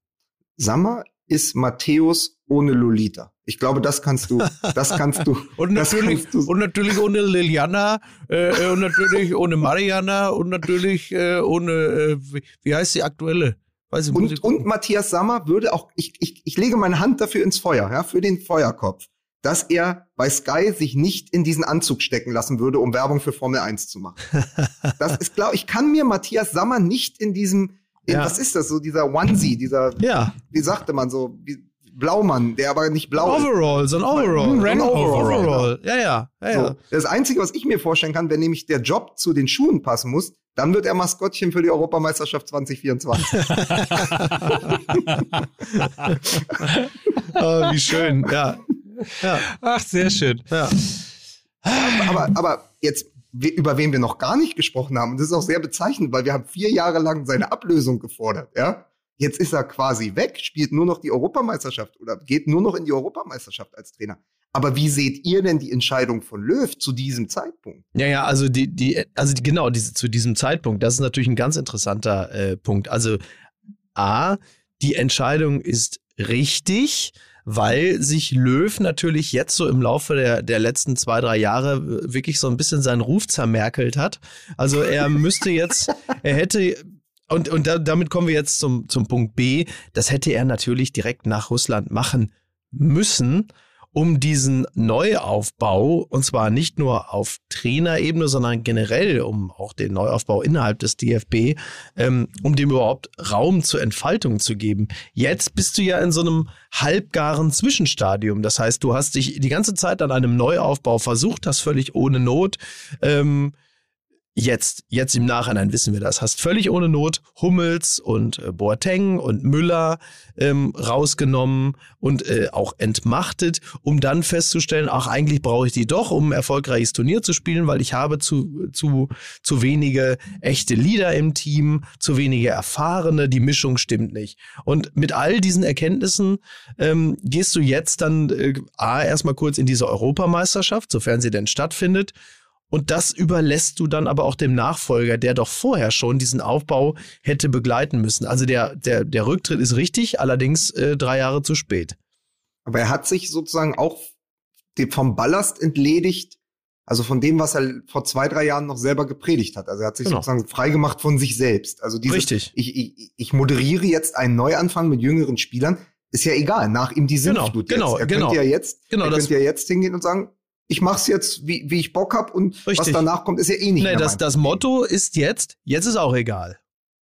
Sammer ist Matthäus ohne Lolita. Ich glaube, das kannst du, das kannst du. und, natürlich, du. und natürlich ohne Liliana äh, äh, und natürlich ohne Mariana und natürlich äh, ohne, äh, wie heißt die aktuelle? Weiß ich, und, und Matthias Sammer würde auch, ich, ich, ich lege meine Hand dafür ins Feuer, ja, für den Feuerkopf, dass er bei Sky sich nicht in diesen Anzug stecken lassen würde, um Werbung für Formel 1 zu machen. das ist, glaube ich, kann mir Matthias Sammer nicht in diesem, ja. was ist das, so dieser Onesie, dieser, ja. wie sagte man so, wie, Blaumann, der aber nicht blau Overall, ist. so ein Overall. Ein Overall. Overall. Ja, ja. ja, ja. So, das Einzige, was ich mir vorstellen kann, wenn nämlich der Job zu den Schuhen passen muss, dann wird er Maskottchen für die Europameisterschaft 2024. oh, wie schön, ja. ja. Ach, sehr schön. Ja. Aber, aber jetzt, über wen wir noch gar nicht gesprochen haben, und das ist auch sehr bezeichnend, weil wir haben vier Jahre lang seine Ablösung gefordert, ja. Jetzt ist er quasi weg, spielt nur noch die Europameisterschaft oder geht nur noch in die Europameisterschaft als Trainer. Aber wie seht ihr denn die Entscheidung von Löw zu diesem Zeitpunkt? Ja, ja, also die, die, also die, genau, diese, zu diesem Zeitpunkt, das ist natürlich ein ganz interessanter äh, Punkt. Also A, die Entscheidung ist richtig, weil sich Löw natürlich jetzt so im Laufe der, der letzten zwei, drei Jahre wirklich so ein bisschen seinen Ruf zermerkelt hat. Also er müsste jetzt, er hätte und, und da, damit kommen wir jetzt zum, zum Punkt B. Das hätte er natürlich direkt nach Russland machen müssen, um diesen Neuaufbau, und zwar nicht nur auf Trainerebene, sondern generell um auch den Neuaufbau innerhalb des DFB, ähm, um dem überhaupt Raum zur Entfaltung zu geben. Jetzt bist du ja in so einem halbgaren Zwischenstadium. Das heißt, du hast dich die ganze Zeit an einem Neuaufbau versucht, das völlig ohne Not. Ähm, Jetzt, jetzt im Nachhinein wissen wir das. Hast völlig ohne Not Hummels und äh, Boateng und Müller ähm, rausgenommen und äh, auch entmachtet, um dann festzustellen, ach, eigentlich brauche ich die doch, um ein erfolgreiches Turnier zu spielen, weil ich habe zu, zu, zu wenige echte Leader im Team, zu wenige Erfahrene, die Mischung stimmt nicht. Und mit all diesen Erkenntnissen ähm, gehst du jetzt dann äh, A, erstmal kurz in diese Europameisterschaft, sofern sie denn stattfindet, und das überlässt du dann aber auch dem Nachfolger, der doch vorher schon diesen Aufbau hätte begleiten müssen. Also der, der, der Rücktritt ist richtig, allerdings äh, drei Jahre zu spät. Aber er hat sich sozusagen auch vom Ballast entledigt, also von dem, was er vor zwei, drei Jahren noch selber gepredigt hat. Also er hat sich genau. sozusagen freigemacht von sich selbst. Also dieses, Richtig. Ich, ich, ich moderiere jetzt einen Neuanfang mit jüngeren Spielern. Ist ja egal, nach ihm die Sinnflut genau, jetzt. Er genau. könnte ja jetzt, genau, er könnte ja jetzt hingehen und sagen, ich mach's jetzt, wie, wie ich Bock hab und Richtig. was danach kommt, ist ja eh nicht nee, das, das Motto ist jetzt, jetzt ist auch egal.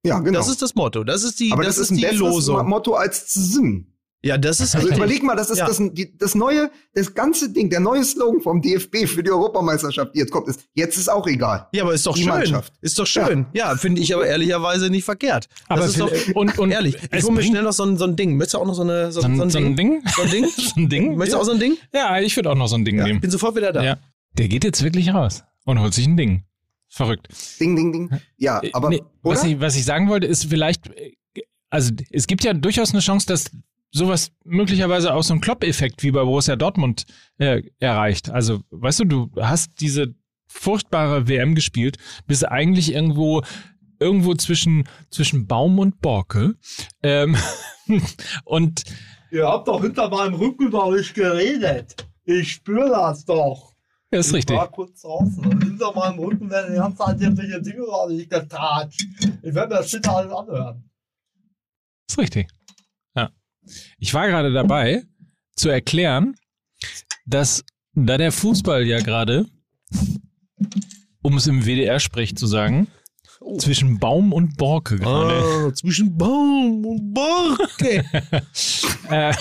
Ja, genau. Das ist das Motto. Das ist die, Aber das, das ist, ist ein die Losung. Motto als Sinn. Ja, das ist Also überleg mal, das ist ja. das, das neue, das ganze Ding, der neue Slogan vom DFB für die Europameisterschaft, die jetzt kommt, ist, jetzt ist auch egal. Ja, aber ist doch die schön. Mannschaft. Ist doch schön. Ja, ja finde ich aber ehrlicherweise nicht verkehrt. Aber das ist doch, und, und ehrlich, ich hole mir schnell noch so ein, so ein Ding. Möchtest du auch noch so, eine, so, so, ein, so ein Ding? So ein Ding? so ein Ding? Möchtest du auch so ein Ding? Ja, ich würde auch noch so ein Ding ja, nehmen. Bin sofort wieder da. Ja. Der geht jetzt wirklich raus und holt sich ein Ding. Verrückt. Ding, ding, ding. Ja, Äh, aber nee, was, ich, was ich sagen wollte, ist vielleicht, äh, also es gibt ja durchaus eine Chance, dass sowas möglicherweise auch so einen Klopp-Effekt wie bei Borussia Dortmund äh, erreicht. Also, weißt du, du hast diese furchtbare WM gespielt, bist eigentlich irgendwo irgendwo zwischen zwischen Baum und Borke ähm, und Ihr habt doch hinter meinem Rücken über mich geredet. Ich spüre das doch. Ja, ist richtig. Ich war kurz draußen und hinter meinem Rücken werden die ganze Zeit irgendwelche Dinge gerade nicht getratscht. Ich werde mir das Shit alles anhören. Ist richtig. Ich war gerade dabei, zu erklären, dass da der Fußball ja gerade, um es im WDR-Sprech zu sagen, Oh. zwischen Baum und Borke gerade. Ah, zwischen Baum und Borke. Äh,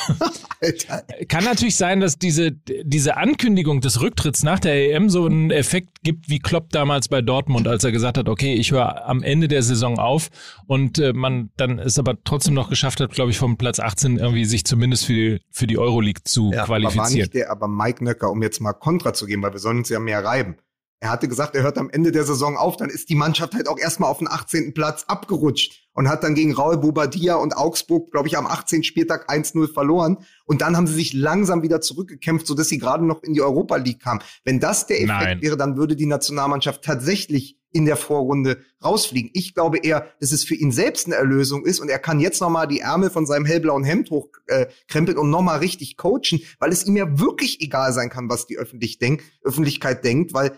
kann natürlich sein, dass diese, diese Ankündigung des Rücktritts nach der EM so einen Effekt gibt wie Klopp damals bei Dortmund, als er gesagt hat, okay, ich höre am Ende der Saison auf und äh, man dann es aber trotzdem noch geschafft hat, glaube ich, vom Platz 18 irgendwie sich zumindest für die, für die Euroleague zu Ja, Aber war qualifizieren. nicht der, aber Mike Nöcker, um jetzt mal Kontra zu geben, weil wir sollen uns ja mehr reiben. Er hatte gesagt, er hört am Ende der Saison auf, dann ist die Mannschaft halt auch erstmal auf den 18. Platz abgerutscht und hat dann gegen Raul Bobadilla und Augsburg, glaube ich, am 18. Spieltag 1-0 verloren. Und dann haben sie sich langsam wieder zurückgekämpft, sodass sie gerade noch in die Europa League kamen. Wenn das der Effekt Nein. wäre, dann würde die Nationalmannschaft tatsächlich in der Vorrunde rausfliegen. Ich glaube eher, dass es für ihn selbst eine Erlösung ist und er kann jetzt noch mal die Ärmel von seinem hellblauen Hemd hochkrempeln äh, und noch mal richtig coachen, weil es ihm ja wirklich egal sein kann, was die Öffentlich denk Öffentlichkeit denkt, weil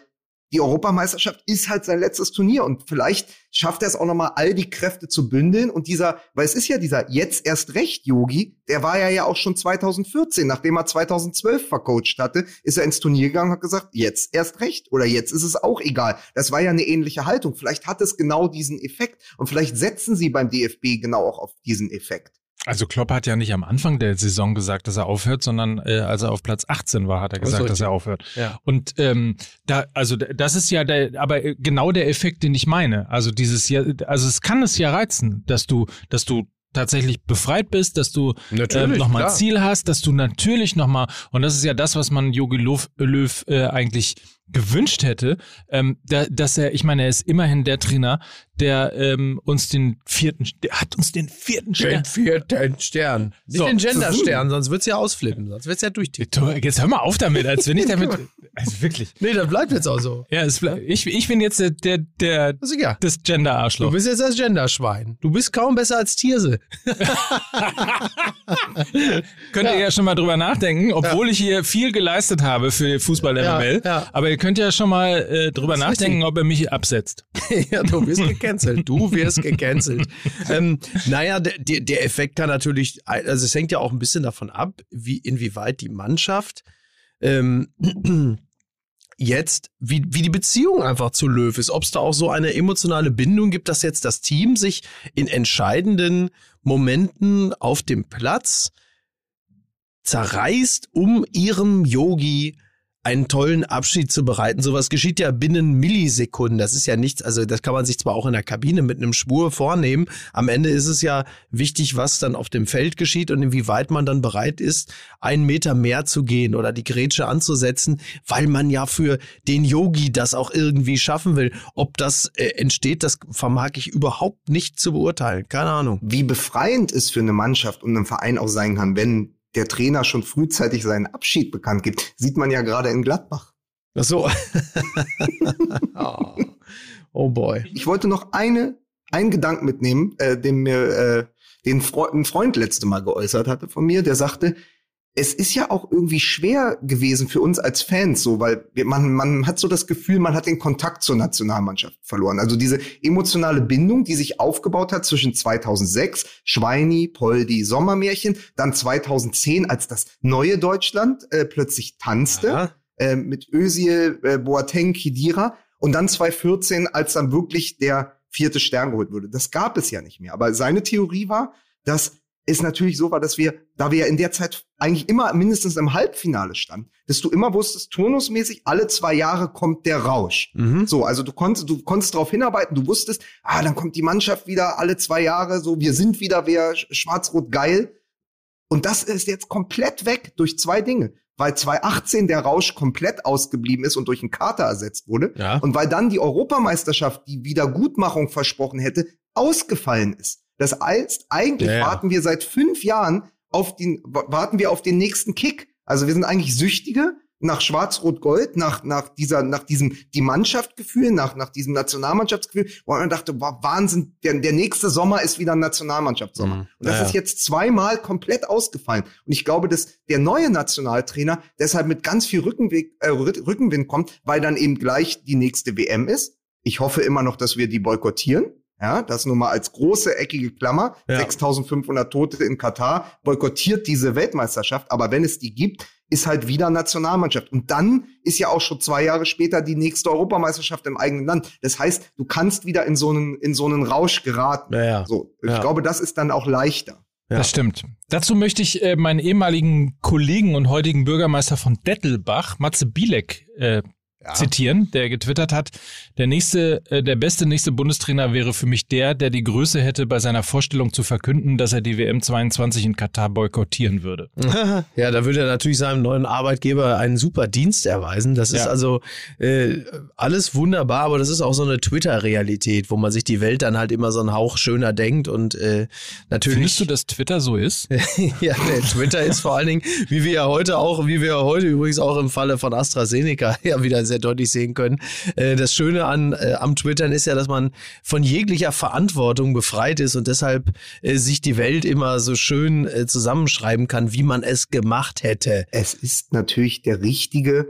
die Europameisterschaft ist halt sein letztes Turnier und vielleicht schafft er es auch noch mal all die Kräfte zu bündeln und dieser, weil es ist ja dieser jetzt erst recht Yogi, der war ja ja auch schon 2014, nachdem er 2012 vercoacht hatte, ist er ins Turnier gegangen und hat gesagt, jetzt erst recht oder jetzt ist es auch egal. Das war ja eine ähnliche Haltung. Vielleicht hat es genau diesen Effekt und vielleicht setzen sie beim DFB genau auch auf diesen Effekt. Also Klopp hat ja nicht am Anfang der Saison gesagt, dass er aufhört, sondern äh, als er auf Platz 18 war, hat er Das gesagt, dass richtig. er aufhört. Ja. Und ähm, da, also das ist ja der, aber äh, genau der Effekt, den ich meine. Also dieses ja, also es kann es ja reizen, dass du, dass du tatsächlich befreit bist, dass du Natürlich, ähm, nochmal ein. Ziel hast, dass du natürlich nochmal, und das ist ja das, was man Jogi Löw, Löw äh, eigentlich gewünscht hätte, ähm, da, dass er, ich meine, er ist immerhin der Trainer, der ähm, uns den vierten, der hat uns den vierten Stern. Den vierten Stern. Nicht So. den Gender-Stern, sonst wird's ja ausflippen. Sonst wird's ja durchticken. Jetzt hör mal auf damit, als wenn ich damit, also wirklich. Nee, das bleibt jetzt auch so. Ja, es, ble- ich, ich bin jetzt der, der, der Das ist egal. das Du Gender-Arschloch. bist jetzt das Genderschwein. Du bist kaum besser als Tierse. Könnt ihr ja schon mal drüber nachdenken, obwohl ich hier viel geleistet habe für Fußball MML. Ja, ja. Aber ihr könnt ja schon mal äh, drüber ist nachdenken, ob er mich absetzt. ja, du wirst gecancelt. Du wirst gecancelt. ähm, naja, der, der der Effekt kann natürlich, also es hängt ja auch ein bisschen davon ab, wie inwieweit die Mannschaft ähm, jetzt, wie, wie die Beziehung einfach zu Löw ist, ob es da auch so eine emotionale Bindung gibt, dass jetzt das Team sich in entscheidenden Momenten auf dem Platz zerreißt, um ihrem Yogi einen tollen Abschied zu bereiten. Sowas geschieht ja binnen Millisekunden. Das ist ja nichts, also das kann man sich zwar auch in der Kabine mit einem Schwur vornehmen. Am Ende ist es ja wichtig, was dann auf dem Feld geschieht und inwieweit man dann bereit ist, einen Meter mehr zu gehen oder die Grätsche anzusetzen, weil man ja für den Yogi das auch irgendwie schaffen will. Ob das äh, entsteht, das vermag ich überhaupt nicht zu beurteilen. Keine Ahnung. Wie befreiend es für eine Mannschaft und einen Verein auch sein kann, wenn der Trainer schon frühzeitig seinen Abschied bekannt gibt, sieht man ja gerade in Gladbach. Ach so. oh. oh boy. Ich wollte noch eine, einen Gedanken mitnehmen, äh, den mir äh, den Fre ein Freund letzte Mal geäußert hatte von mir, der sagte, es ist ja auch irgendwie schwer gewesen für uns als Fans, so, weil man, man hat so das Gefühl, man hat den Kontakt zur Nationalmannschaft verloren. Also diese emotionale Bindung, die sich aufgebaut hat zwischen 2006, Schweini, Poldi, Sommermärchen, dann 2010, als das neue Deutschland äh, plötzlich tanzte äh, mit Özil, äh, Boateng, Khedira und dann 2014, als dann wirklich der vierte Stern geholt wurde. Das gab es ja nicht mehr. Aber seine Theorie war, dass es natürlich so war, dass wir, da wir ja in der Zeit eigentlich immer mindestens im Halbfinale standen, dass du immer wusstest, turnusmäßig alle zwei Jahre kommt der Rausch. Mhm. So, also du konntest, du konntest darauf hinarbeiten, du wusstest, ah, dann kommt die Mannschaft wieder alle zwei Jahre, so, wir sind wieder wer sch- schwarz-rot geil. Und das ist jetzt komplett weg durch zwei Dinge. Weil 2018 der Rausch komplett ausgeblieben ist und durch einen Kater ersetzt wurde. Ja. Und weil dann die Europameisterschaft, die Wiedergutmachung versprochen hätte, ausgefallen ist. Das heißt, eigentlich Ja, warten wir seit fünf Jahren auf den, wa- warten wir auf den nächsten Kick. Also wir sind eigentlich Süchtige, nach Schwarz-Rot-Gold, nach, nach dieser, nach diesem, die Mannschaftsgefühl, nach, nach diesem Nationalmannschaftsgefühl, wo man dachte, wow, Wahnsinn, der, der nächste Sommer ist wieder ein Nationalmannschaftssommer. Mhm. Und das Ja, ist jetzt zweimal komplett ausgefallen. Und ich glaube, dass der neue Nationaltrainer deshalb mit ganz viel Rückenweg, äh, Rück- Rückenwind kommt, weil dann eben gleich die nächste WM ist. Ich hoffe immer noch, dass wir die boykottieren. Ja, das nur mal als große eckige Klammer. Ja. 6500 Tote in Katar boykottiert diese Weltmeisterschaft. Aber wenn es die gibt, ist halt wieder Nationalmannschaft. Und dann ist ja auch schon zwei Jahre später die nächste Europameisterschaft im eigenen Land. Das heißt, du kannst wieder in so einen, in so einen Rausch geraten. Ja, ja. So, ich Ja. glaube, das ist dann auch leichter. Ja. Das stimmt. Dazu möchte ich äh, meinen ehemaligen Kollegen und heutigen Bürgermeister von Dettelbach, Matze Bielek, äh, zitieren, der getwittert hat, der nächste, äh, der beste nächste Bundestrainer wäre für mich der, der die Größe hätte, bei seiner Vorstellung zu verkünden, dass er die WM 22 in Katar boykottieren würde. Ja, da würde er natürlich seinem neuen Arbeitgeber einen super Dienst erweisen. Das ist Ja. also äh, alles wunderbar, aber das ist auch so eine Twitter-Realität, wo man sich die Welt dann halt immer so einen Hauch schöner denkt und äh, natürlich. Findest du, dass Twitter so ist? ja, nee, Twitter ist vor allen Dingen, wie wir ja heute auch, wie wir ja heute übrigens auch im Falle von AstraZeneca ja wieder sehr deutlich sehen können. Äh, das Schöne an äh, am Twittern ist ja, dass man von jeglicher Verantwortung befreit ist und deshalb äh, sich die Welt immer so schön äh, zusammenschreiben kann, wie man es gemacht hätte. Es ist natürlich der richtige,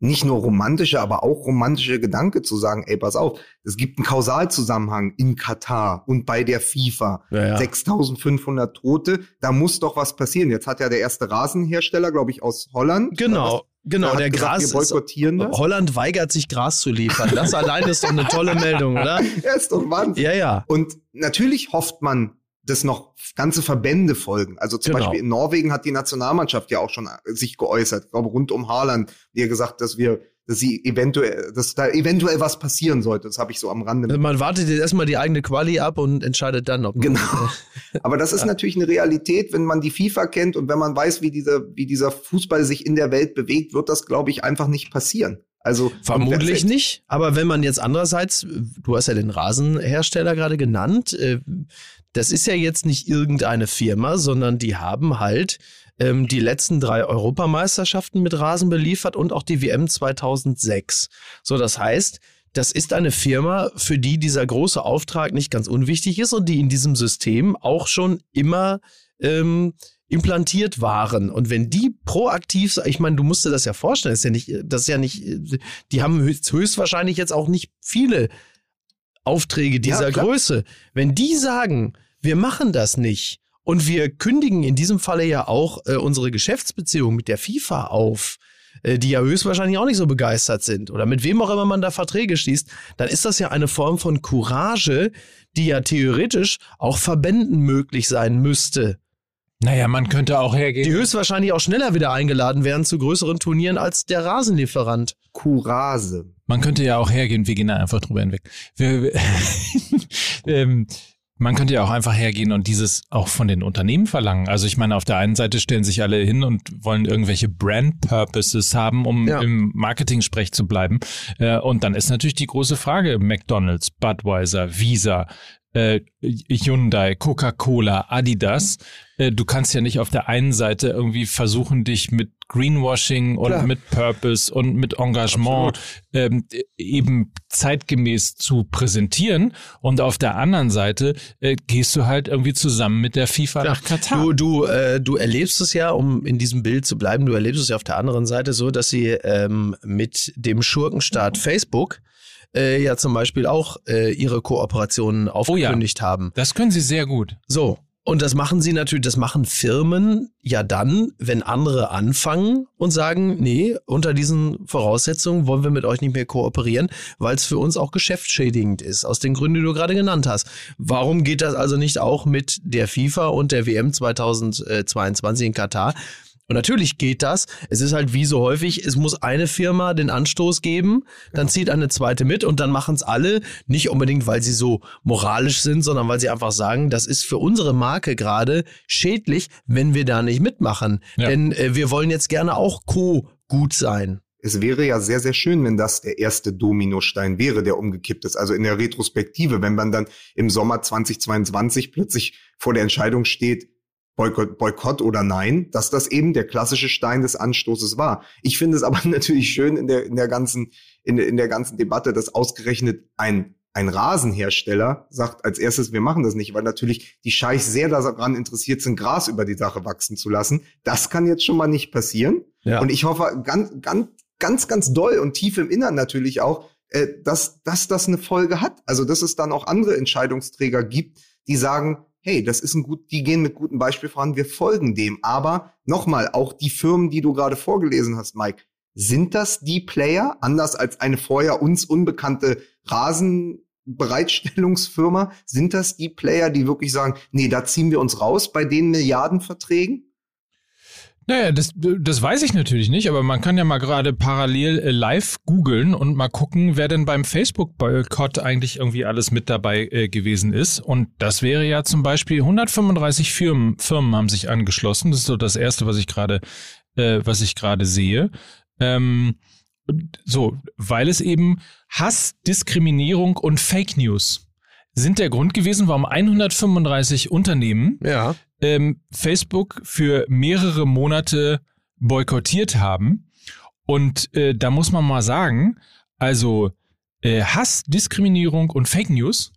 nicht nur romantische, aber auch romantische Gedanke zu sagen, ey, pass auf, es gibt einen Kausalzusammenhang in Katar und bei der FIFA. Ja, ja. 6500 Tote, da muss doch was passieren. Jetzt hat ja der erste Rasenhersteller, glaube ich, aus Holland. Genau, genau. der, gesagt, Gras boykottieren das. Holland weigert sich Gras zu liefern. Das allein ist doch eine tolle Meldung, oder? Ja, ist doch Wahnsinn. Ja, ja. Und natürlich hofft man, dass noch ganze Verbände folgen. Also zum Genau. Beispiel in Norwegen hat die Nationalmannschaft ja auch schon sich geäußert. Ich glaube, rund um Haaland, die ja gesagt, dass wir, dass sie eventuell, dass da eventuell was passieren sollte. Das habe ich so am Rande. Man wartet jetzt erstmal die eigene Quali ab und entscheidet dann, ob Genau. Aber das ist natürlich eine Realität, wenn man die FIFA kennt und wenn man weiß, wie dieser, wie dieser Fußball sich in der Welt bewegt, wird das, glaube ich, einfach nicht passieren. Also Vermutlich nicht. Aber wenn man jetzt andererseits, du hast ja den Rasenhersteller gerade genannt, äh, das ist ja jetzt nicht irgendeine Firma, sondern die haben halt ähm, die letzten drei Europameisterschaften mit Rasen beliefert und auch die WM 2006. So, das heißt, das ist eine Firma, für die dieser große Auftrag nicht ganz unwichtig ist und die in diesem System auch schon immer ähm, implantiert waren. Und wenn die proaktiv, ich meine, du musst dir das ja vorstellen, das ist ja nicht, das ist ja nicht, die haben höchst, höchstwahrscheinlich jetzt auch nicht viele Aufträge dieser Ja. Größe. Wenn die sagen, wir machen das nicht und wir kündigen in diesem Falle ja auch äh, unsere Geschäftsbeziehung mit der FIFA auf, äh, die ja höchstwahrscheinlich auch nicht so begeistert sind oder mit wem auch immer man da Verträge schließt, dann ist das ja eine Form von Courage, die ja theoretisch auch Verbänden möglich sein müsste, Naja, man könnte auch hergehen. die höchstwahrscheinlich auch schneller wieder eingeladen werden zu größeren Turnieren als der Rasenlieferant. Kurase. Man könnte ja auch hergehen, wir gehen da einfach drüber hinweg. Wir, wir, ähm, man könnte ja auch einfach hergehen und dieses auch von den Unternehmen verlangen. Also ich meine, auf der einen Seite stellen sich alle hin und wollen irgendwelche Brand Purposes haben, um Ja. im Marketing-Sprech zu bleiben. Äh, und dann ist natürlich die große Frage, McDonald's, Budweiser, Visa, äh, Hyundai, Coca-Cola, Adidas. Äh, du kannst ja nicht auf der einen Seite irgendwie versuchen, dich mit Greenwashing und Klar. mit Purpose und mit Engagement ähm, eben zeitgemäß zu präsentieren und auf der anderen Seite äh, gehst du halt irgendwie zusammen mit der FIFA nach Katar. Du, du, äh, du erlebst es ja, um in diesem Bild zu bleiben, du erlebst es ja auf der anderen Seite so, dass sie ähm, mit dem Schurkenstaat Facebook äh, ja zum Beispiel auch äh, ihre Kooperationen aufgekündigt haben. das können sie sehr gut. So. Und das machen sie natürlich, das machen Firmen ja dann, wenn andere anfangen und sagen, nee, unter diesen Voraussetzungen wollen wir mit euch nicht mehr kooperieren, weil es für uns auch geschäftsschädigend ist, aus den Gründen, die du gerade genannt hast. Warum geht das also nicht auch mit der FIFA und der WM 2022 in Katar? Und natürlich geht das. Es ist halt wie so häufig, es muss eine Firma den Anstoß geben, dann zieht eine zweite mit und dann machen es alle. Nicht unbedingt, weil sie so moralisch sind, sondern weil sie einfach sagen, das ist für unsere Marke gerade schädlich, wenn wir da nicht mitmachen. Ja. Denn äh, wir wollen jetzt gerne auch co-gut sein. Es wäre ja sehr, sehr schön, wenn das der erste Dominostein wäre, der umgekippt ist. Also in der Retrospektive, wenn man dann im Sommer 2022 plötzlich vor der Entscheidung steht, Boykott, Boykott oder Nein, dass das eben der klassische Stein des Anstoßes war. Ich finde es aber natürlich schön in der, in der ganzen, in, in der ganzen Debatte, dass ausgerechnet ein ein Rasenhersteller sagt als erstes, wir machen das nicht, weil natürlich die Scheichs sehr daran interessiert sind, Gras über die Sache wachsen zu lassen. Das kann jetzt schon mal nicht passieren. Ja. Und ich hoffe ganz, ganz, ganz, ganz doll und tief im Innern natürlich auch, äh, dass, dass das eine Folge hat. Also, dass es dann auch andere Entscheidungsträger gibt, die sagen, hey, das ist ein gut, die gehen mit gutem Beispiel voran, wir folgen dem. Aber nochmal, auch die Firmen, die du gerade vorgelesen hast, Mike, sind das die Player, anders als eine vorher uns unbekannte Rasenbereitstellungsfirma? Sind das die Player, die wirklich sagen, nee, da ziehen wir uns raus bei den Milliardenverträgen? Naja, das, das weiß ich natürlich nicht, aber man kann ja mal gerade parallel äh, live googeln und mal gucken, wer denn beim Facebook-Boykott eigentlich irgendwie alles mit dabei äh, gewesen ist. Und das wäre ja zum Beispiel 135 Firmen, Firmen haben sich angeschlossen. Das ist so das Erste, was ich gerade, äh, was ich gerade sehe. Ähm, so, weil es eben Hass, Diskriminierung und Fake News sind der Grund gewesen, warum 135 Unternehmen ja. Ähm, Facebook für mehrere Monate boykottiert haben. Und äh, da muss man mal sagen, also äh, Hass, Diskriminierung und Fake News.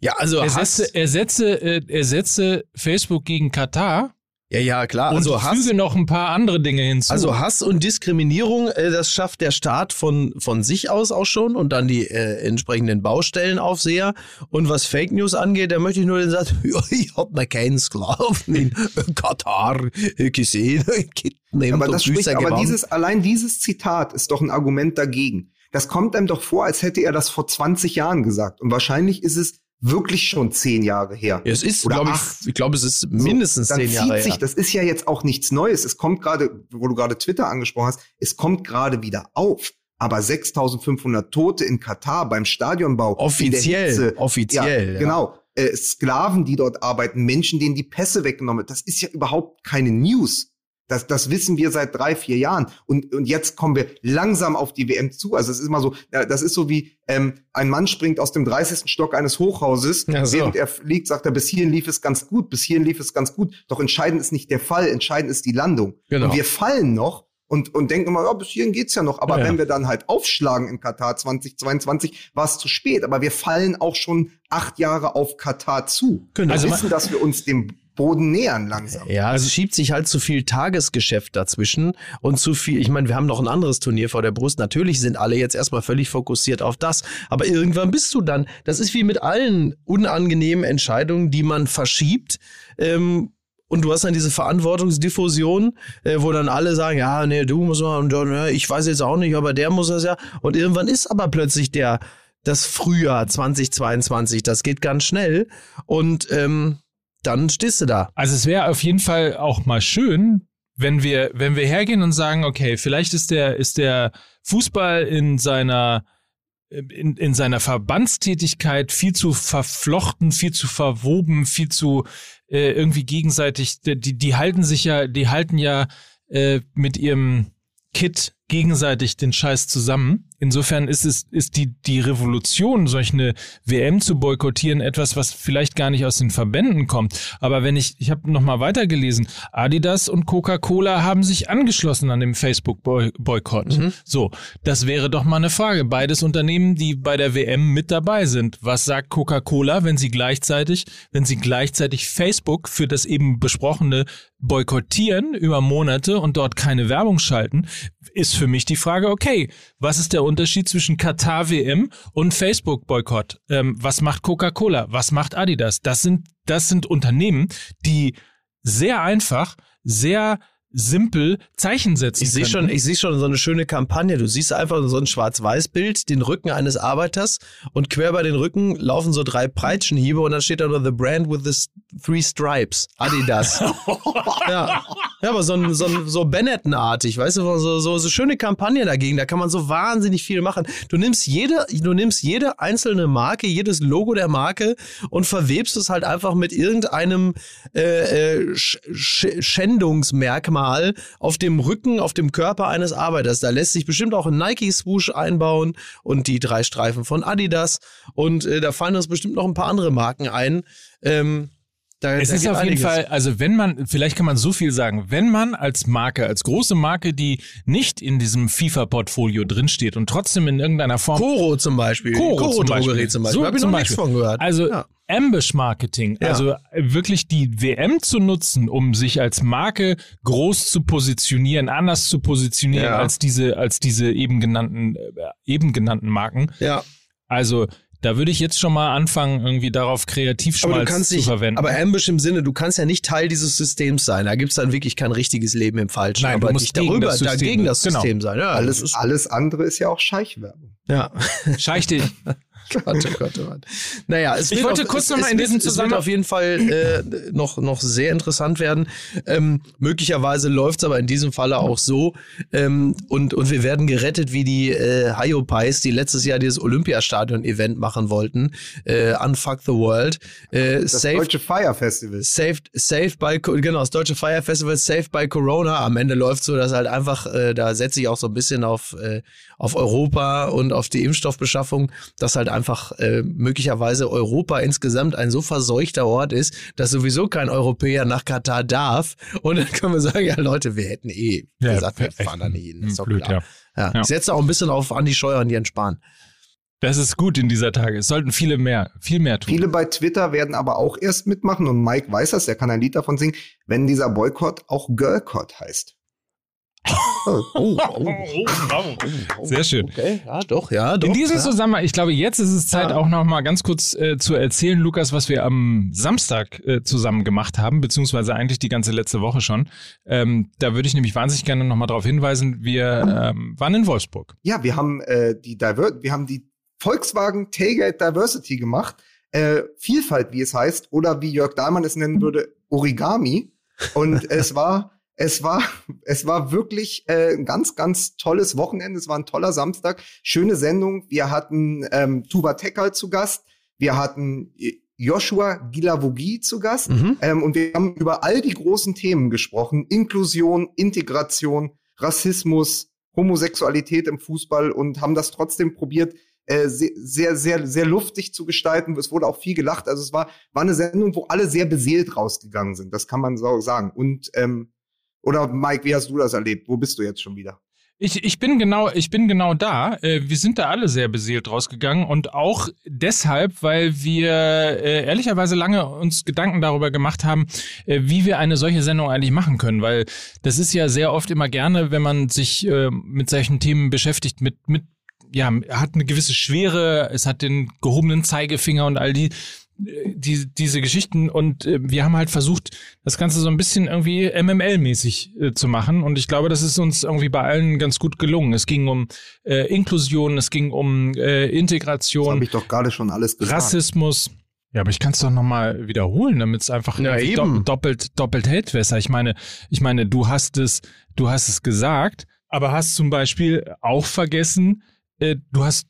Ja, also ersetze, ersetze, äh, ersetze Facebook gegen Katar ja, ja, klar. Und also Hass, füge noch ein paar andere Dinge hinzu. Also Hass und Diskriminierung, äh, das schafft der Staat von, von sich aus auch schon und dann die äh, entsprechenden Baustellenaufseher. Und was Fake News angeht, da möchte ich nur den Satz, ich hab mal keinen Sklaven in Katar gesehen. aber das spricht, aber dieses, allein dieses Zitat ist doch ein Argument dagegen. Das kommt einem doch vor, als hätte er das vor 20 Jahren gesagt. Und wahrscheinlich ist es wirklich schon zehn Jahre her. Ja, es ist, glaube ich, ich glaube, es ist mindestens so, zehn Jahre sich, her. Das ist ja jetzt auch nichts Neues. Es kommt gerade, wo du gerade Twitter angesprochen hast, es kommt gerade wieder auf. Aber 6.500 Tote in Katar beim Stadionbau. Offiziell, Hitze, offiziell. Ja, ja. Genau. Äh, Sklaven, die dort arbeiten, Menschen, denen die Pässe weggenommen Das ist ja überhaupt keine News. Das, das wissen wir seit drei, vier Jahren. Und, und jetzt kommen wir langsam auf die WM zu. Also es ist immer so, das ist so wie ähm, ein Mann springt aus dem 30. Stock eines Hochhauses, ja, so. während er fliegt, sagt er, bis hierhin lief es ganz gut, bis hierhin lief es ganz gut. Doch entscheidend ist nicht der Fall, entscheidend ist die Landung. Genau. Und wir fallen noch und, und denken immer, ja, bis hierhin geht's ja noch. Aber ja, wenn wir dann halt aufschlagen in Katar 2022, war es zu spät. Aber wir fallen auch schon acht Jahre auf Katar zu. Genau. Wir wissen, dass wir uns dem Boden nähern langsam. Ja, also es schiebt sich halt zu viel Tagesgeschäft dazwischen und zu viel, ich meine, wir haben noch ein anderes Turnier vor der Brust. Natürlich sind alle jetzt erstmal völlig fokussiert auf das, aber irgendwann bist du dann, das ist wie mit allen unangenehmen Entscheidungen, die man verschiebt. Ähm, und du hast dann diese Verantwortungsdiffusion, äh, wo dann alle sagen, ja, nee, du musst mal, und, äh, ich weiß jetzt auch nicht, aber der muss das ja. Und irgendwann ist aber plötzlich der das Frühjahr 2022, das geht ganz schnell. Und ähm, dann stehst du da. Also es wäre auf jeden Fall auch mal schön, wenn wir, wenn wir hergehen und sagen, okay, vielleicht ist der, ist der Fußball in seiner in, in seiner Verbandstätigkeit viel zu verflochten, viel zu verwoben, viel zu äh, irgendwie gegenseitig, die, die halten sich ja, die halten ja äh, mit ihrem Kit gegenseitig den Scheiß zusammen. Insofern ist es, ist die, die Revolution, solch eine WM zu boykottieren, etwas, was vielleicht gar nicht aus den Verbänden kommt. Aber wenn ich, ich habe nochmal weitergelesen, Adidas und Coca-Cola haben sich angeschlossen an dem Facebook-Boykott. Mhm. So, das wäre doch mal eine Frage. Beides Unternehmen, die bei der WM mit dabei sind. Was sagt Coca-Cola, wenn sie gleichzeitig, wenn sie gleichzeitig Facebook für das eben besprochene boykottieren über Monate und dort keine Werbung schalten, ist für mich die Frage, okay, was ist der Unterschied zwischen Katar WM und Facebook Boykott? Ähm, was macht Coca-Cola? Was macht Adidas? Das sind, das sind Unternehmen, die sehr einfach, sehr simpel Zeichen setzen. Ich sehe schon, ich sehe schon so eine schöne Kampagne. Du siehst einfach so ein Schwarz-Weiß-Bild, den Rücken eines Arbeiters und quer bei den Rücken laufen so drei Peitschenhiebe und dann steht da nur The Brand with the Three Stripes. Adidas. ja. Ja, aber so, so, so Benetton-artig, weißt du, so, so, so schöne Kampagne dagegen. Da kann man so wahnsinnig viel machen. Du nimmst jede, du nimmst jede einzelne Marke, jedes Logo der Marke und verwebst es halt einfach mit irgendeinem äh, äh, Schändungsmerkmal Mal auf dem Rücken, auf dem Körper eines Arbeiters. Da lässt sich bestimmt auch ein Nike-Swoosh einbauen und die drei Streifen von Adidas. Und äh, da fallen uns bestimmt noch ein paar andere Marken ein. Ähm, Da, Es da ist auf jeden. Fall, also wenn man, vielleicht kann man so viel sagen, wenn man als Marke, als große Marke, die nicht in diesem FIFA-Portfolio drinsteht und trotzdem in irgendeiner Form Koro zum Beispiel. Koro zum Drogerie Beispiel. zum Beispiel. So Hab ich zum noch nichts Beispiel. von gehört. Also ja. Ambush-Marketing, Ja. also wirklich die WM zu nutzen, um sich als Marke groß zu positionieren, anders zu positionieren Ja. als diese, als diese eben genannten, äh, eben genannten Marken. ja. Also da würde ich jetzt schon mal anfangen, irgendwie darauf Aber Kreativschmalz du kannst zu nicht, verwenden. aber Ambush im Sinne, du kannst ja nicht Teil dieses Systems sein. Da gibt's dann wirklich kein richtiges Leben im Falschen. Nein, du aber musst nicht gegen darüber, das System dagegen das sein. Genau. System sein. Ja, Alles, alles andere ist ja auch Scheichwerbung. ja. Scheich dich. Gott, oh Gott, oh Gott. Naja, es Ich wird wollte auf, kurz es, noch mal es in diesem Es wird Zusammenhang- auf jeden Fall äh, noch, noch sehr interessant werden. Ähm, möglicherweise läuft's aber in diesem Falle auch so. Ähm, und, und wir werden gerettet wie die äh, Hyopies, die letztes Jahr dieses Olympiastadion-Event machen wollten. Äh, Unfuck the World. Äh, Das saved, deutsche Fire Festival. saved, saved by, genau, das deutsche Fire Festival, saved by Corona. Am Ende läuft so, dass halt einfach, äh, da setze ich auch so ein bisschen auf, äh, auf Europa und auf die Impfstoffbeschaffung, dass halt einfach äh, möglicherweise Europa insgesamt ein so verseuchter Ort ist, dass sowieso kein Europäer nach Katar darf. Und dann können wir sagen, ja Leute, wir hätten eh Ja, gesagt, wir fahren da nicht hin. Das ist doch blöd, klar. ja. Ja. Ja. Ich setze auch ein bisschen auf Andi Scheuer und Jens Spahn. Das ist gut in dieser Tage. Es sollten viele mehr, viel mehr tun. Viele bei Twitter werden aber auch erst mitmachen und Mike weiß das, der kann ein Lied davon singen, wenn dieser Boykott auch Girlcott heißt. Oh, oh, Sehr schön. Okay, ja, doch, ja, doch. In diesem ja. Zusammenhang, ich glaube, jetzt ist es Zeit, Ja. auch noch mal ganz kurz äh, zu erzählen, Lukas, was wir am Samstag äh, zusammen gemacht haben, beziehungsweise eigentlich die ganze letzte Woche schon. Ähm, da würde ich nämlich wahnsinnig gerne noch mal darauf hinweisen. Wir ähm, waren in Wolfsburg. Ja, wir haben äh, die Diver wir haben die Volkswagen Tailgate Diversity gemacht. Äh, Vielfalt, wie es heißt, oder wie Jörg Dahlmann es nennen würde, Origami. Und es war, es war, es war wirklich äh, ein ganz, ganz tolles Wochenende. Es war ein toller Samstag, schöne Sendung. Wir hatten ähm, Tuba Tekal zu Gast. Wir hatten äh, Joshua Gilavogi zu Gast. Mhm. Ähm, und wir haben über all die großen Themen gesprochen. Inklusion, Integration, Rassismus, Homosexualität im Fußball und haben das trotzdem probiert, äh, sehr, sehr, sehr, sehr luftig zu gestalten. Es wurde auch viel gelacht. Also es war, war eine Sendung, wo alle sehr beseelt rausgegangen sind. Das kann man so sagen. Und, ähm, oder Mike, wie hast du das erlebt? Wo bist du jetzt schon wieder? Ich, ich bin genau, ich bin genau da. Äh, wir sind da alle sehr beseelt rausgegangen und auch deshalb, weil wir äh, ehrlicherweise lange uns Gedanken darüber gemacht haben, äh, wie wir eine solche Sendung eigentlich machen können, weil das ist ja sehr oft immer gerne, wenn man sich äh, mit solchen Themen beschäftigt, mit mit ja, hat eine gewisse Schwere, es hat den gehobenen Zeigefinger und all die die, diese Geschichten und äh, wir haben halt versucht, das Ganze so ein bisschen irgendwie MML-mäßig äh, zu machen und ich glaube, das ist uns irgendwie bei allen ganz gut gelungen. Es ging um äh, Inklusion, es ging um äh, Das habe Integration, ich doch gerade schon alles gesagt. Rassismus. Ja, aber ich kann es doch nochmal wiederholen, damit es einfach Ja, eben. doppelt doppelt hält besser. Ich meine, ich meine, du hast es, du hast es gesagt, aber hast zum Beispiel auch vergessen, äh, du hast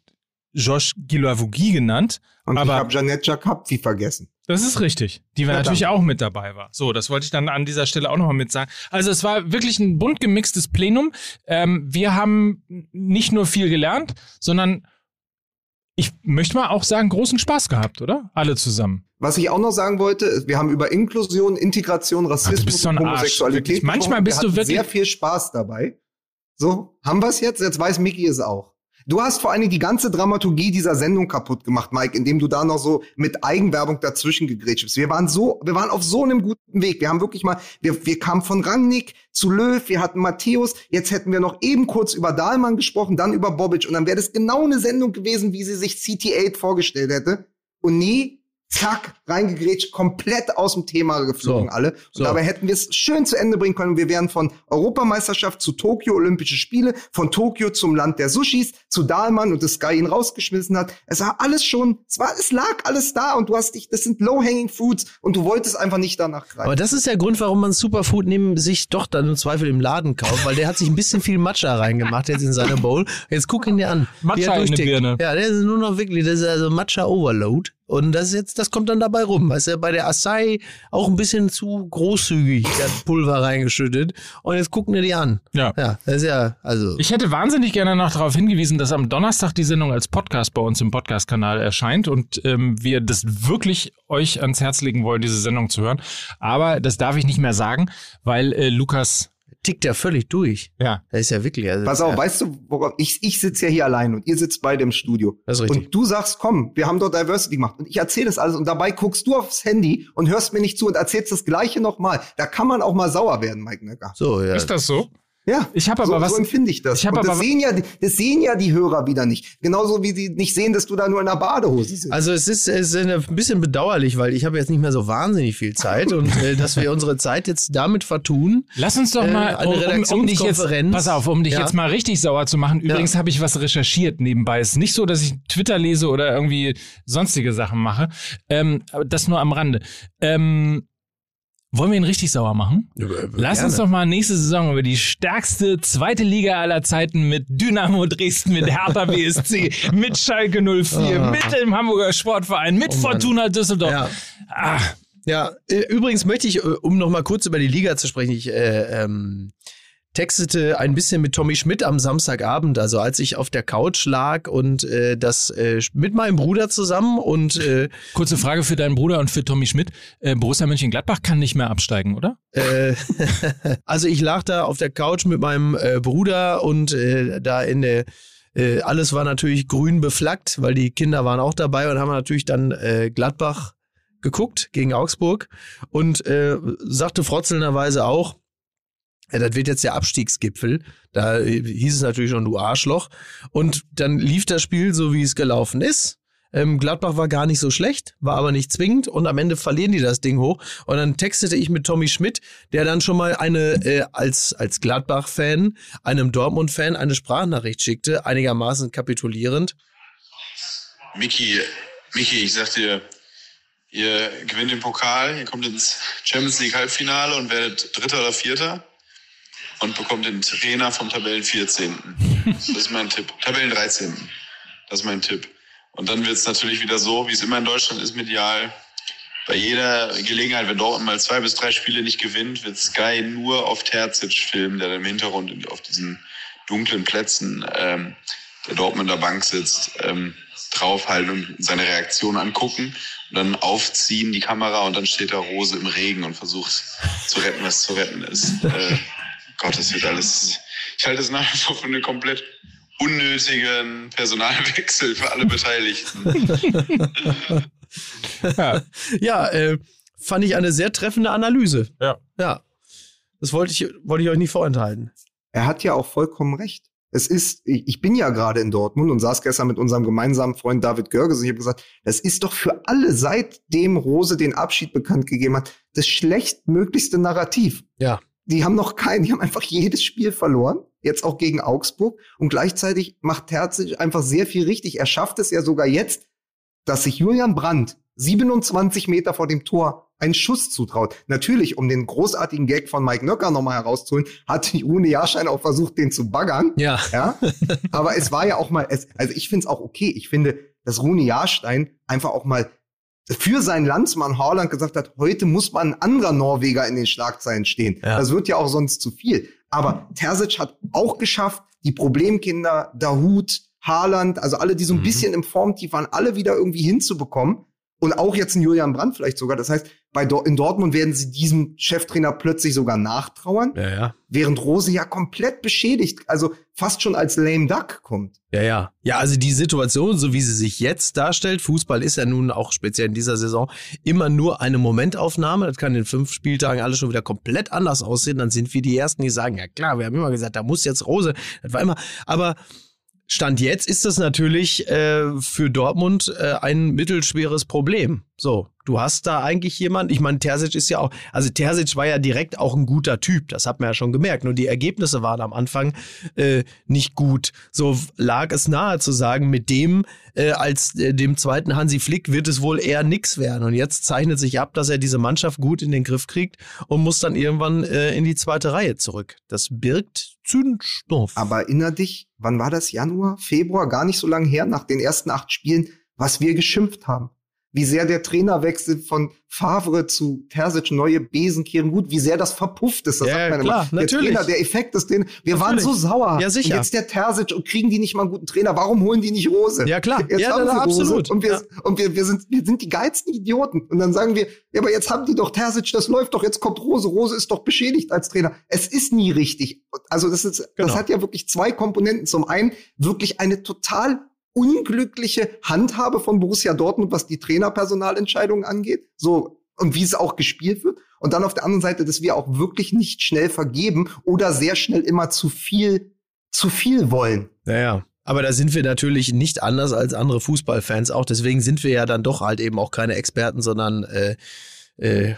Josh Guilavogui genannt. Und aber- ich habe Janette Jacapzi vergessen. Das ist richtig, die Ja, natürlich auch mit dabei war. So, das wollte ich dann an dieser Stelle auch nochmal mit sagen. Also es war wirklich ein bunt gemixtes Plenum. Ähm, wir haben nicht nur viel gelernt, sondern ich möchte mal auch sagen, großen Spaß gehabt, oder? Alle zusammen. Was ich auch noch sagen wollte, wir haben über Inklusion, Integration, Rassismus so ein und Homosexualität. Manchmal bist wir du wirklich- sehr viel Spaß dabei. So, haben wir es jetzt? Jetzt weiß Mickey es auch. Du hast vor Dingen die ganze Dramaturgie dieser Sendung kaputt gemacht, Mike, indem du da noch so mit Eigenwerbung dazwischen gegrätscht bist. Wir waren so, wir waren auf so einem guten Weg. Wir haben wirklich mal, wir, wir kamen von Rangnick zu Löw, wir hatten Matthäus, jetzt hätten wir noch eben kurz über Dahlmann gesprochen, dann über Bobic und dann wäre das genau eine Sendung gewesen, wie sie sich CT8 vorgestellt hätte. Und nie, zack, reingegrätscht, komplett aus dem Thema geflogen So. alle. Und So. dabei hätten wir es schön zu Ende bringen können. Wir wären von Europameisterschaft zu Tokio Olympische Spiele, von Tokio zum Land der Sushis, zu Dahlmann und das Sky ihn rausgeschmissen hat. Es war alles schon, es war, es lag alles da und du hast dich, das sind low-hanging fruits und du wolltest einfach nicht danach greifen. Aber das ist der Grund, warum man Superfood neben sich doch dann im Zweifel im Laden kauft, weil der hat sich ein bisschen viel Matcha reingemacht jetzt in seine Bowl. Jetzt guck ihn dir an. Matcha in. Birne. Ja, der ist nur noch wirklich, das ist also Matcha Overload. Und das ist jetzt, das kommt dann dabei rum. Weißt du, bei der Assai auch ein bisschen zu großzügig der Pulver reingeschüttet. Und jetzt gucken wir die an. Ja. Ja, das ist ja, also. Ich hätte wahnsinnig gerne noch darauf hingewiesen, dass am Donnerstag die Sendung als Podcast bei uns im Podcast-Kanal erscheint und ähm, wir das wirklich euch ans Herz legen wollen, diese Sendung zu hören. Aber das darf ich nicht mehr sagen, weil äh, Lukas, tickt ja völlig durch. ja, Das ist ja wirklich. Also, Pass auf, ja, weißt du, worauf ich, ich sitze ja hier allein und ihr sitzt beide im Studio. Das ist richtig. Und du sagst, komm, wir haben dort Diversity gemacht. Und ich erzähle das alles und dabei guckst du aufs Handy und hörst mir nicht zu und erzählst das Gleiche nochmal. Da kann man auch mal sauer werden, Mike Necker. So, ja. ist das so? Ja. Ich habe so, aber was. so empfinde ich das. Ich hab und das aber- sehen, ja, die- das sehen ja die Hörer wieder nicht. Genauso wie sie nicht sehen, dass du da nur in der Badehose sitzt. Also es ist, es ist ein bisschen bedauerlich, weil ich habe jetzt nicht mehr so wahnsinnig viel Zeit und äh, dass wir unsere Zeit jetzt damit vertun. Lass uns doch Äh, mal, eine um, um, um dich jetzt, Redaktionskonferenz. pass auf, um dich Ja. jetzt mal richtig sauer zu machen. Übrigens habe ich was recherchiert nebenbei. Es ist nicht so, dass ich Twitter lese oder irgendwie sonstige Sachen mache. Ähm, das nur am Rande. Ähm, wollen wir ihn richtig sauer machen? Lass uns doch mal nächste Saison über die stärkste zweite Liga aller Zeiten mit Dynamo Dresden, mit Hertha BSC, mit Schalke 04, Ah. mit dem Hamburger Sportverein, mit Oh. Fortuna Düsseldorf. Ja. Ah, Ja, äh, übrigens möchte ich, äh, um noch mal kurz über die Liga zu sprechen, ich äh, ähm, textete ein bisschen mit Tommy Schmidt am Samstagabend, also als ich auf der Couch lag und äh, das äh, mit meinem Bruder zusammen und äh, kurze Frage für deinen Bruder und für Tommy Schmidt. Äh, Borussia Mönchengladbach kann nicht mehr absteigen, oder? äh, also ich lag da auf der Couch mit meinem äh, Bruder und äh, da in der äh, alles war natürlich grün beflaggt, weil die Kinder waren auch dabei und haben natürlich dann äh, Gladbach geguckt gegen Augsburg und äh, sagte frotzelnderweise auch, ja, das wird jetzt der Abstiegsgipfel. Da äh, hieß es natürlich schon, du Arschloch. Und dann lief das Spiel so, wie es gelaufen ist. Ähm, Gladbach war gar nicht so schlecht, war aber nicht zwingend und am Ende verlieren die das Ding hoch. Und dann textete ich mit Tommy Schmidt, der dann schon mal eine, äh, als, als Gladbach-Fan, einem Dortmund-Fan eine Sprachnachricht schickte, einigermaßen kapitulierend. Miki, Miki, ich sag dir, ihr gewinnt den Pokal, ihr kommt ins Champions League Halbfinale und werdet Dritter oder Vierter und bekommt den Trainer vom Tabellen 14. Das ist mein Tipp. Tabellen 13. Das ist mein Tipp. Und dann wird es natürlich wieder so, wie es immer in Deutschland ist, medial. Bei jeder Gelegenheit, wenn Dortmund mal zwei bis drei Spiele nicht gewinnt, wird Sky nur auf Terzic filmen, der dann im Hintergrund auf diesen dunklen Plätzen ähm, der Dortmunder Bank sitzt, ähm, draufhalten und seine Reaktion angucken und dann aufziehen die Kamera und dann steht da Rose im Regen und versucht zu retten, was zu retten ist. Äh, Gott, das wird alles. Ich halte es nach wie vor für einen komplett unnötigen Personalwechsel für alle Beteiligten. Ja. Ja, äh, fand ich eine sehr treffende Analyse. Ja. Ja. Das wollte ich, wollte ich euch nicht vorenthalten. Er hat ja auch vollkommen recht. Es ist, ich ich bin ja gerade in Dortmund und saß gestern mit unserem gemeinsamen Freund David Görges und ich habe gesagt, das ist doch für alle, seitdem Rose den Abschied bekannt gegeben hat, das schlechtmöglichste Narrativ. Ja. Die haben noch keinen, die haben einfach jedes Spiel verloren, jetzt auch gegen Augsburg und gleichzeitig macht Terzic einfach sehr viel richtig. Er schafft es ja sogar jetzt, dass sich Julian Brandt 27 Meter vor dem Tor einen Schuss zutraut. Natürlich, um den großartigen Gag von Mike Nöcker nochmal herauszuholen, hat Rune Jahrschein auch versucht, den zu baggern. Ja. Ja, aber es war ja auch mal, es, also ich finde es auch okay. Ich finde, dass Rune Jahrstein einfach auch mal für seinen Landsmann Haaland gesagt hat, heute muss mal ein anderer Norweger in den Schlagzeilen stehen. Ja. Das wird ja auch sonst zu viel. Aber Terzic hat auch geschafft, die Problemkinder, Dahut, Haaland, also alle, die so ein Mhm. bisschen im Formtief waren, alle wieder irgendwie hinzubekommen. Und auch jetzt ein Julian Brandt vielleicht sogar. Das heißt, bei Dor in Dortmund werden sie diesem Cheftrainer plötzlich sogar nachtrauern, Ja, ja. während Rose ja komplett beschädigt, also fast schon als lame duck kommt. Ja, ja. Ja, also die Situation, so wie sie sich jetzt darstellt, Fußball ist ja nun auch speziell in dieser Saison immer nur eine Momentaufnahme. Das kann in fünf Spieltagen alles schon wieder komplett anders aussehen. Dann sind wir die Ersten, die sagen, ja klar, wir haben immer gesagt, da muss jetzt Rose. Das war immer, aber Stand jetzt ist das natürlich äh, für Dortmund äh, ein mittelschweres Problem. So, du hast da eigentlich jemand, ich meine, Terzic ist ja auch, also Terzic war ja direkt auch ein guter Typ, das hat man ja schon gemerkt. Nur die Ergebnisse waren am Anfang äh, nicht gut. So lag es nahe zu sagen, mit dem äh, als äh, dem zweiten Hansi Flick wird es wohl eher nix werden. Und jetzt zeichnet sich ab, dass er diese Mannschaft gut in den Griff kriegt und muss dann irgendwann äh, in die zweite Reihe zurück. Das birgt Zündstoff. Aber erinner dich, wann war das? Januar, Februar, gar nicht so lange her, nach den ersten acht Spielen, was wir geschimpft haben. Wie sehr der Trainerwechsel von Favre zu Terzic neue Besen kehren gut, wie sehr das verpufft ist. Das Ja, sagt man klar, immer. Der natürlich. Trainer, der Effekt ist den, wir waren so Natürlich. sauer. Ja, sicher. Und jetzt der Terzic und kriegen die nicht mal einen guten Trainer. Warum holen die nicht Rose? Ja, klar. Jetzt Ja, haben sie absolut. Rose. Und wir, Ja. und wir, wir sind, wir sind die geilsten Idioten. Und dann sagen wir, ja, aber jetzt haben die doch Terzic, das läuft doch, jetzt kommt Rose. Rose ist doch beschädigt als Trainer. Es ist nie richtig. Also das ist, Genau. das hat ja wirklich zwei Komponenten. Zum einen wirklich eine total unglückliche Handhabe von Borussia Dortmund, was die Trainerpersonalentscheidungen angeht. So, und wie es auch gespielt wird. Und dann auf der anderen Seite, dass wir auch wirklich nicht schnell vergeben oder sehr schnell immer zu viel, zu viel wollen. Naja. Aber da sind wir natürlich nicht anders als andere Fußballfans auch. Deswegen sind wir ja dann doch halt eben auch keine Experten, sondern äh, äh,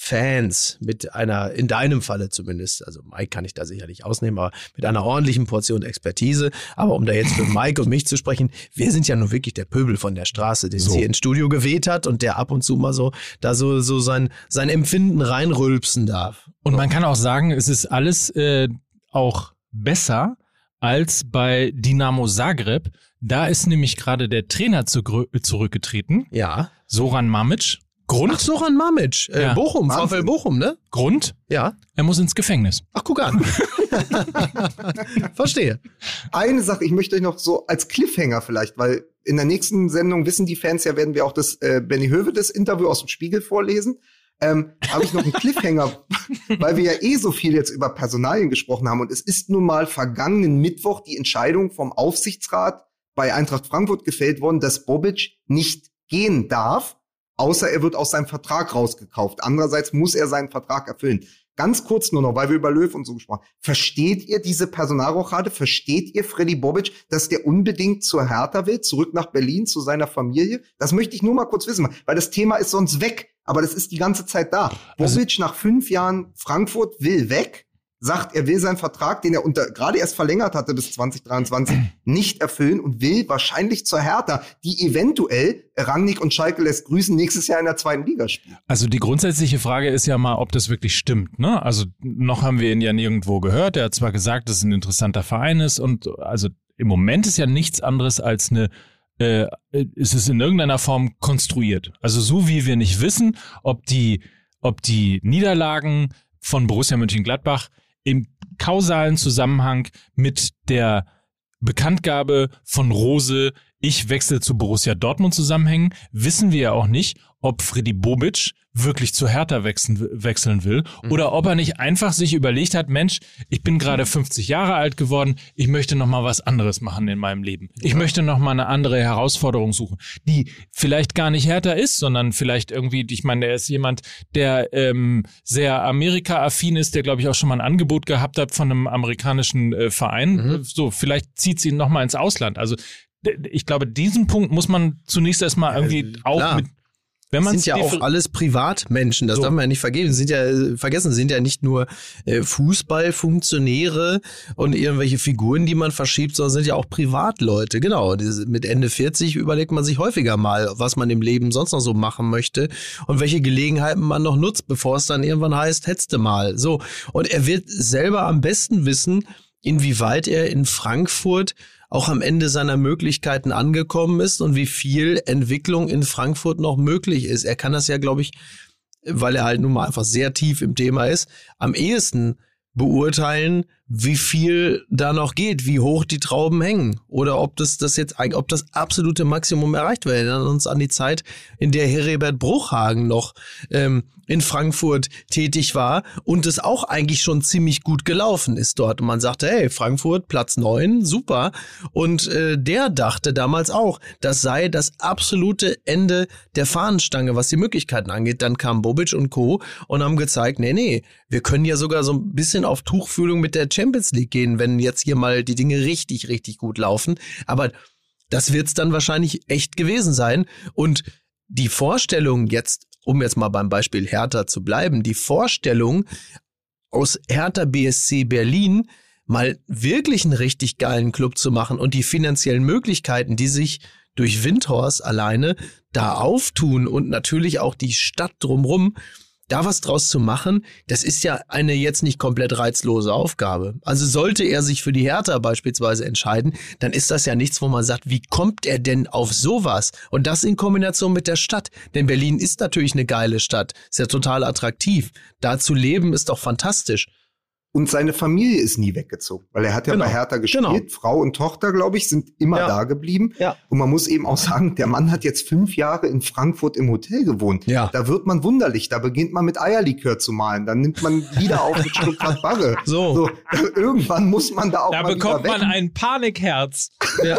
Fans mit einer, in deinem Falle zumindest, also Mike kann ich da sicherlich ausnehmen, aber mit einer ordentlichen Portion Expertise. Aber um da jetzt für Mike und mich zu sprechen, wir sind ja nur wirklich der Pöbel von der Straße, der So. hier ins Studio geweht hat und der ab und zu mal so da so, so sein, sein Empfinden reinrülpsen darf. Und man kann auch sagen, es ist alles äh, auch besser als bei Dinamo Zagreb. Da ist nämlich gerade der Trainer zu, zurückgetreten, Ja. Soran Mamic. Grund? Ach, Soran Mamic, äh, Ja. Bochum, Wahnsinn. VfL Bochum, ne? Grund? Ja. Er muss ins Gefängnis. Ach, guck an. Verstehe. Eine Sache, ich möchte euch noch so als Cliffhanger vielleicht, weil in der nächsten Sendung wissen die Fans ja, werden wir auch das äh, Benny Hövedes Interview aus dem Spiegel vorlesen. Ähm, habe ich noch einen Cliffhanger, weil wir ja eh so viel jetzt über Personalien gesprochen haben und es ist nun mal vergangenen Mittwoch die Entscheidung vom Aufsichtsrat bei Eintracht Frankfurt gefällt worden, dass Bobic nicht gehen darf, außer er wird aus seinem Vertrag rausgekauft. Andererseits muss er seinen Vertrag erfüllen. Ganz kurz nur noch, weil wir über Löw und so gesprochen haben. Versteht ihr diese Personalrochade? Versteht ihr Freddy Bobic, dass der unbedingt zur Hertha will, zurück nach Berlin zu seiner Familie? Das möchte ich nur mal kurz wissen, weil das Thema ist sonst weg, aber das ist die ganze Zeit da. Also- Bobic nach fünf Jahren Frankfurt will weg, sagt, er will seinen Vertrag, den er unter, gerade erst verlängert hatte bis 2023, nicht erfüllen und will wahrscheinlich zur Hertha, die eventuell, Rangnick und Schalke lässt grüßen, nächstes Jahr in der zweiten Liga spielen. Also die grundsätzliche Frage ist ja mal, ob das wirklich stimmt. Ne? Also noch haben wir ihn ja nirgendwo gehört. Er hat zwar gesagt, dass es ein interessanter Verein ist und also im Moment ist ja nichts anderes als eine äh, ist es in irgendeiner Form konstruiert. Also so wie wir nicht wissen, ob die, ob die Niederlagen von Borussia Mönchengladbach im kausalen Zusammenhang mit der Bekanntgabe von Rose, ich wechsle zu Borussia Dortmund zusammenhängen, wissen wir ja auch nicht, ob Freddy Bobic wirklich zu Hertha wechseln, wechseln will oder ob er nicht einfach sich überlegt hat, Mensch, ich bin gerade 50 Jahre alt geworden, ich möchte noch mal was anderes machen in meinem Leben. Ich möchte noch mal eine andere Herausforderung suchen, die vielleicht gar nicht Hertha ist, sondern vielleicht irgendwie, ich meine, der ist jemand, der ähm, sehr Amerika-affin ist, der glaube ich auch schon mal ein Angebot gehabt hat von einem amerikanischen äh, Verein. Mhm. So, vielleicht zieht sie ihn noch mal ins Ausland. Also ich glaube, diesen Punkt muss man zunächst erstmal irgendwie auch klar. mit, wenn man sind ja auch alles Privatmenschen, das So. darf man ja nicht vergeben. Sind ja vergessen, sind ja nicht nur äh, Fußballfunktionäre und irgendwelche Figuren, die man verschiebt, sondern sind ja auch Privatleute. Genau, mit Ende 40 überlegt man sich häufiger mal, was man im Leben sonst noch so machen möchte und welche Gelegenheiten man noch nutzt, bevor es dann irgendwann heißt, hetzte mal. So und er wird selber am besten wissen, inwieweit er in Frankfurt auch am Ende seiner Möglichkeiten angekommen ist und wie viel Entwicklung in Frankfurt noch möglich ist. Er kann das ja, glaube ich, weil er halt nun mal einfach sehr tief im Thema ist, am ehesten beurteilen, wie viel da noch geht, wie hoch die Trauben hängen oder ob das, das jetzt, ob das absolute Maximum erreicht wird. Wir erinnern uns an die Zeit, in der Herbert Bruchhagen noch ähm, in Frankfurt tätig war und es auch eigentlich schon ziemlich gut gelaufen ist dort. Und man sagte, hey, Frankfurt, Platz neun, super. Und äh, der dachte damals auch, das sei das absolute Ende der Fahnenstange, was die Möglichkeiten angeht. Dann kam Bobic und Co. und haben gezeigt, nee, nee, wir können ja sogar so ein bisschen auf Tuchfühlung mit der Champions League gehen, wenn jetzt hier mal die Dinge richtig, richtig gut laufen. Aber das wird's dann wahrscheinlich echt gewesen sein. Und die Vorstellung jetzt, um jetzt mal beim Beispiel Hertha zu bleiben, die Vorstellung aus Hertha BSC Berlin mal wirklich einen richtig geilen Club zu machen und die finanziellen Möglichkeiten, die sich durch Windhorst alleine da auftun und natürlich auch die Stadt drumrum, da was draus zu machen, das ist ja eine jetzt nicht komplett reizlose Aufgabe. Also sollte er sich für die Hertha beispielsweise entscheiden, dann ist das ja nichts, wo man sagt, wie kommt er denn auf sowas? Und das in Kombination mit der Stadt. Denn Berlin ist natürlich eine geile Stadt, ist ja total attraktiv. Da zu leben ist doch fantastisch. Und seine Familie ist nie weggezogen, weil er hat ja Genau. bei Hertha gespielt. Genau. Frau und Tochter, glaube ich, sind immer Ja. da geblieben. Ja. Und man muss eben auch sagen, der Mann hat jetzt fünf Jahre in Frankfurt im Hotel gewohnt. Ja. Da wird man wunderlich. Da beginnt man mit Eierlikör zu malen. Dann nimmt man wieder auf mit Stuttgart Barre. So. da, irgendwann muss man da auch Da mal bekommt man ein Panikherz. Ja.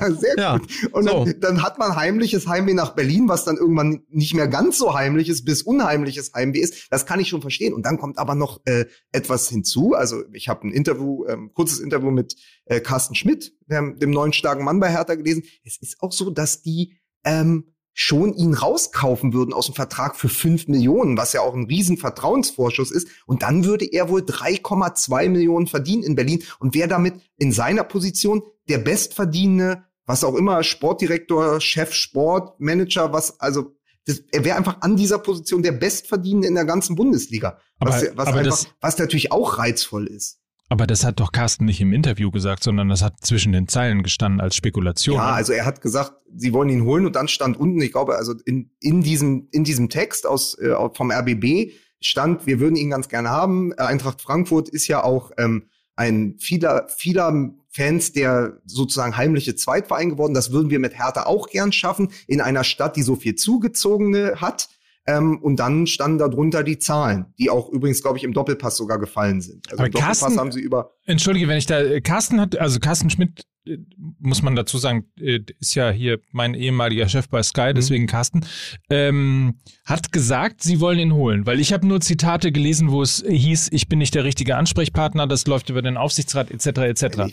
Ja, sehr gut. Und So. dann, dann hat man heimliches Heimweh nach Berlin, was dann irgendwann nicht mehr ganz so heimliches bis unheimliches Heimweh ist. Das kann ich schon verstehen. Und dann kommt aber noch äh, etwas hinzu. Also ich habe ein Interview, ähm, kurzes Interview mit äh, Carsten Schmidt, dem, dem neuen starken Mann bei Hertha gelesen. Es ist auch so, dass die ähm, schon ihn rauskaufen würden aus dem Vertrag für fünf Millionen, was ja auch ein riesen Vertrauensvorschuss ist. Und dann würde er wohl 3,2 Millionen verdienen in Berlin und wäre damit in seiner Position der bestverdienende, was auch immer, Sportdirektor, Chef Sport, Manager, was, also das, er wäre einfach an dieser Position der bestverdienende in der ganzen Bundesliga. Aber- was, was, aber einfach, das- was natürlich auch reizvoll ist. Aber das hat doch Carsten nicht im Interview gesagt, sondern das hat zwischen den Zeilen gestanden als Spekulation. Ja, also er hat gesagt, sie wollen ihn holen und dann stand unten, ich glaube, also in, in diesem in diesem Text aus äh, vom RBB stand, wir würden ihn ganz gerne haben. Eintracht Frankfurt ist ja auch ähm, ein vieler vieler Fans der sozusagen heimliche Zweitverein geworden. Das würden wir mit Hertha auch gern schaffen in einer Stadt, die so viel zugezogene hat. Ähm, und dann standen darunter die Zahlen, die auch übrigens, glaube ich, im Doppelpass sogar gefallen sind. Also Aber im Doppelpass Carsten- haben sie über Entschuldige, wenn ich da, äh, Carsten hat, also Carsten Schmidt, äh, muss man dazu sagen, äh, ist ja hier mein ehemaliger Chef bei Mhm. Sky, deswegen Carsten, ähm, hat gesagt, sie wollen ihn holen, weil ich habe nur Zitate gelesen, wo es hieß, ich bin nicht der richtige Ansprechpartner, das läuft über den Aufsichtsrat etc. etc.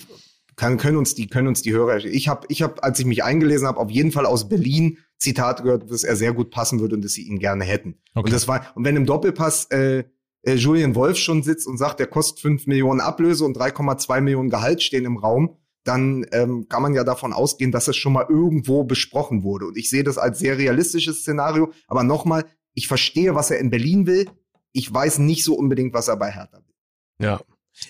Kann, können uns die können uns die Hörer ich habe ich habe als ich mich eingelesen habe auf jeden Fall aus Berlin Zitate gehört dass er sehr gut passen würde und dass sie ihn gerne hätten. Okay. und das war und wenn im Doppelpass äh, äh, Julian Wolf schon sitzt und sagt der kostet 5 Millionen Ablöse und 3,2 Millionen Gehalt stehen im Raum dann ähm, kann man ja davon ausgehen dass es schon mal irgendwo besprochen wurde. Und ich sehe das als sehr realistisches Szenario. Aber nochmal ich verstehe was er in Berlin will. Ich weiß nicht so unbedingt was er bei Hertha will. Ja.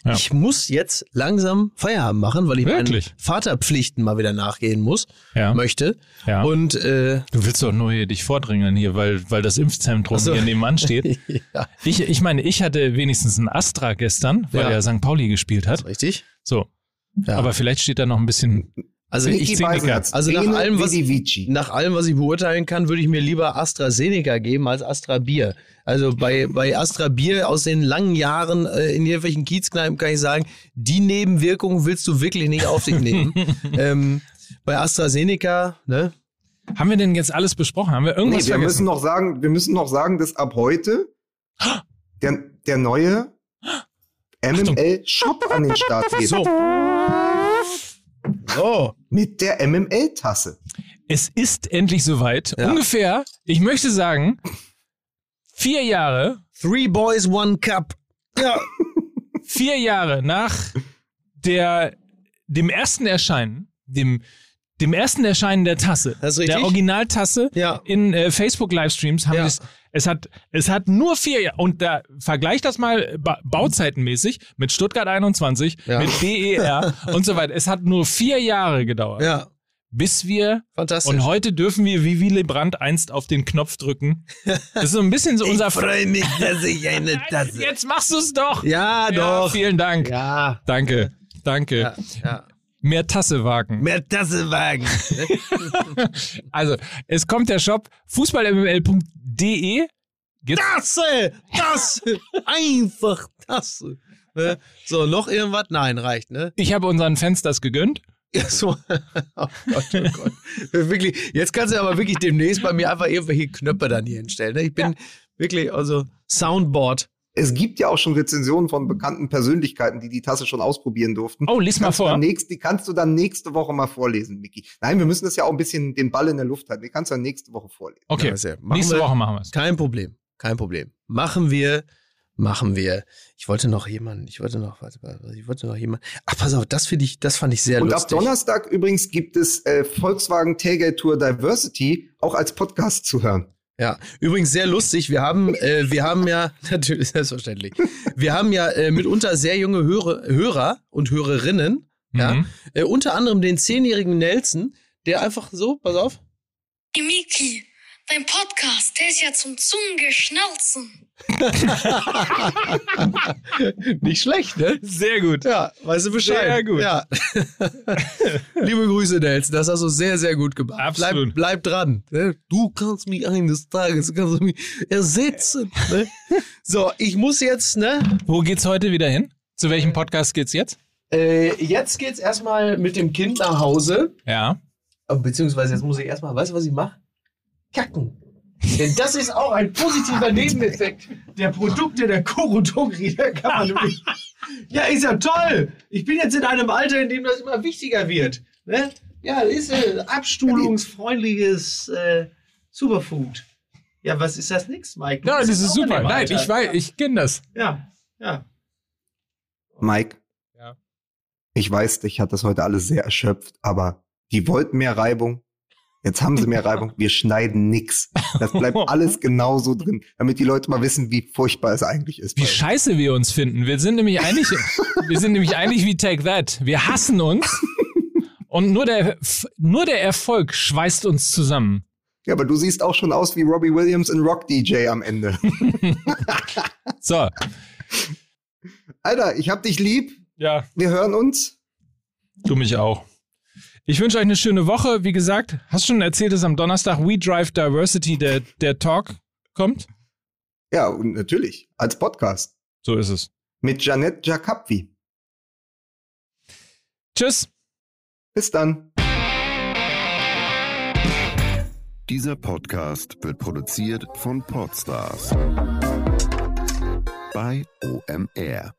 Ja. Ich muss jetzt langsam Feierabend machen, weil ich meinen Wirklich? Vaterpflichten mal wieder nachgehen muss, Ja, möchte. ja. Und äh, du willst doch nur hier dich vordrängeln hier, weil, weil das Impfzentrum so. hier nebenan steht. ja, Ich, ich meine, ich hatte wenigstens ein Astra gestern, weil Ja. er St. Pauli gespielt hat. richtig. So. Ja. Aber vielleicht steht da noch ein bisschen. Also ich ich, zieh die Beisenherz, Also nach allem, was- nach allem, was ich beurteilen kann, würde ich mir lieber AstraZeneca geben als Astra Bier. Also bei, bei Astra Bier aus den langen Jahren äh, in irgendwelchen Kiezkneipen kann ich sagen, die Nebenwirkungen willst du wirklich nicht auf dich nehmen. ähm, bei AstraZeneca, ne? Haben wir denn jetzt alles besprochen? Haben wir Nee, irgendwas wir müssen vergessen? noch sagen, wir müssen noch sagen, dass ab heute der, der neue MML Shop an den Start geht. So, So. Mit der MML Tasse. es ist endlich soweit. Ja. Ungefähr, ich möchte sagen, vier Jahre, Three Boys, One Cup. Ja. vier Jahre nach der, dem ersten Erscheinen, dem, dem ersten Erscheinen der Tasse, Das ist richtig. der Originaltasse Ja. in äh, Facebook-Livestreams haben Ja. wir es, hat, es hat nur vier Jahre, und da vergleich das mal ba bauzeitenmäßig mit Stuttgart 21, Ja. mit BER und so weiter. Es hat nur vier Jahre gedauert, Ja. bis wir Fantastisch. Und heute dürfen wir wie Willy Brandt einst auf den Knopf drücken. Das ist so ein bisschen so unser freue mich, dass ich eine Jetzt machst du es doch. Ja, doch. Vielen Dank. Ja. Danke. Danke. Ja. ja. Mehr Tasse wagen. Mehr Tassewagen. Also, es kommt der Shop fußballmml.de. Tasse! Tasse! Einfach Tasse. Ne? So, noch irgendwas? Nein, reicht, ne? Ich habe unseren Fans das gegönnt. Ja, so. Oh Gott, oh Gott. Wirklich, jetzt kannst du aber wirklich demnächst bei mir einfach irgendwelche Knöpfe dann hier hinstellen. Ne? Ich bin wirklich, also Soundboard. Es gibt ja auch schon Rezensionen von bekannten Persönlichkeiten, die die Tasse schon ausprobieren durften. Oh, lies mal vor. nächst, die kannst du dann nächste Woche mal vorlesen, Miki. Nein, wir müssen das ja auch ein bisschen den Ball in der Luft halten. Die kannst du dann nächste Woche vorlesen. Okay, Ja, nächste wir- Woche machen wir es. Kein Problem. Kein Problem. Machen wir, machen wir. Ich wollte noch jemanden, ich wollte noch, warte, warte, ich wollte noch jemanden. Ach, pass auf, das finde ich, das fand ich sehr Und ab lustig. Donnerstag übrigens gibt es äh, Volkswagen Tailgate Tour Diversity auch als Podcast zu hören. Ja, übrigens sehr lustig. Wir haben, äh, wir haben ja, natürlich, selbstverständlich, wir haben ja äh, mitunter sehr junge Hörer, Hörer und Hörerinnen. Ja, Mhm. äh, unter anderem den zehnjährigen Nelson, der einfach so, pass auf. Hey Miki, dein Podcast, der ist ja zum Zungengeschnalzen. Nicht schlecht, ne? Sehr gut. Ja, weißt du Bescheid. Sehr gut. Ja. Liebe Grüße, Nelson. Das hast du sehr, sehr gut gemacht. Absolut. Bleib, bleib dran. ne? Du kannst mich eines Tages kannst du mich ersetzen. Ne? So, ich muss jetzt, ne? Wo geht's heute wieder hin? Zu welchem Podcast geht's jetzt? Äh, jetzt geht's erstmal mit dem Kind nach Hause. Ja. Äh, Beziehungsweise jetzt muss ich erstmal, weißt du, was ich mache? Kacken. Denn das ist auch ein positiver Nebeneffekt der Produkte der nämlich. Ja, ist ja toll. Ich bin jetzt in einem Alter, in dem das immer wichtiger wird. Ne? Ja, das ist ein abstuhlungsfreundliches äh, Superfood. Ja, was ist das nix, Mike? Du bist das ist super. Nein, ich weiß, ich kenne das. Ja, ja. Mike. Ja. Ich weiß, dich hat das heute alles sehr erschöpft, aber die wollten mehr Reibung. Jetzt haben sie mehr Reibung. Wir schneiden nix. Das bleibt alles genauso drin, damit die Leute mal wissen, wie furchtbar es eigentlich ist. Wie scheiße wir uns finden. Wir sind nämlich eigentlich, wir sind nämlich eigentlich wie Take That. Wir hassen uns. Und nur der, nur der Erfolg schweißt uns zusammen. Ja, aber du siehst auch schon aus wie Robbie Williams in Rock DJ am Ende. So. Alter, ich hab dich lieb. Ja. Wir hören uns. Du mich auch. Ich wünsche euch eine schöne Woche. Wie gesagt, hast du schon erzählt, dass am Donnerstag We Drive Diversity der, der Talk kommt? Ja, und natürlich. Als Podcast. So ist es. Mit Janette Jacapvi. Tschüss. Bis dann. Dieser Podcast wird produziert von Podstars bei OMR.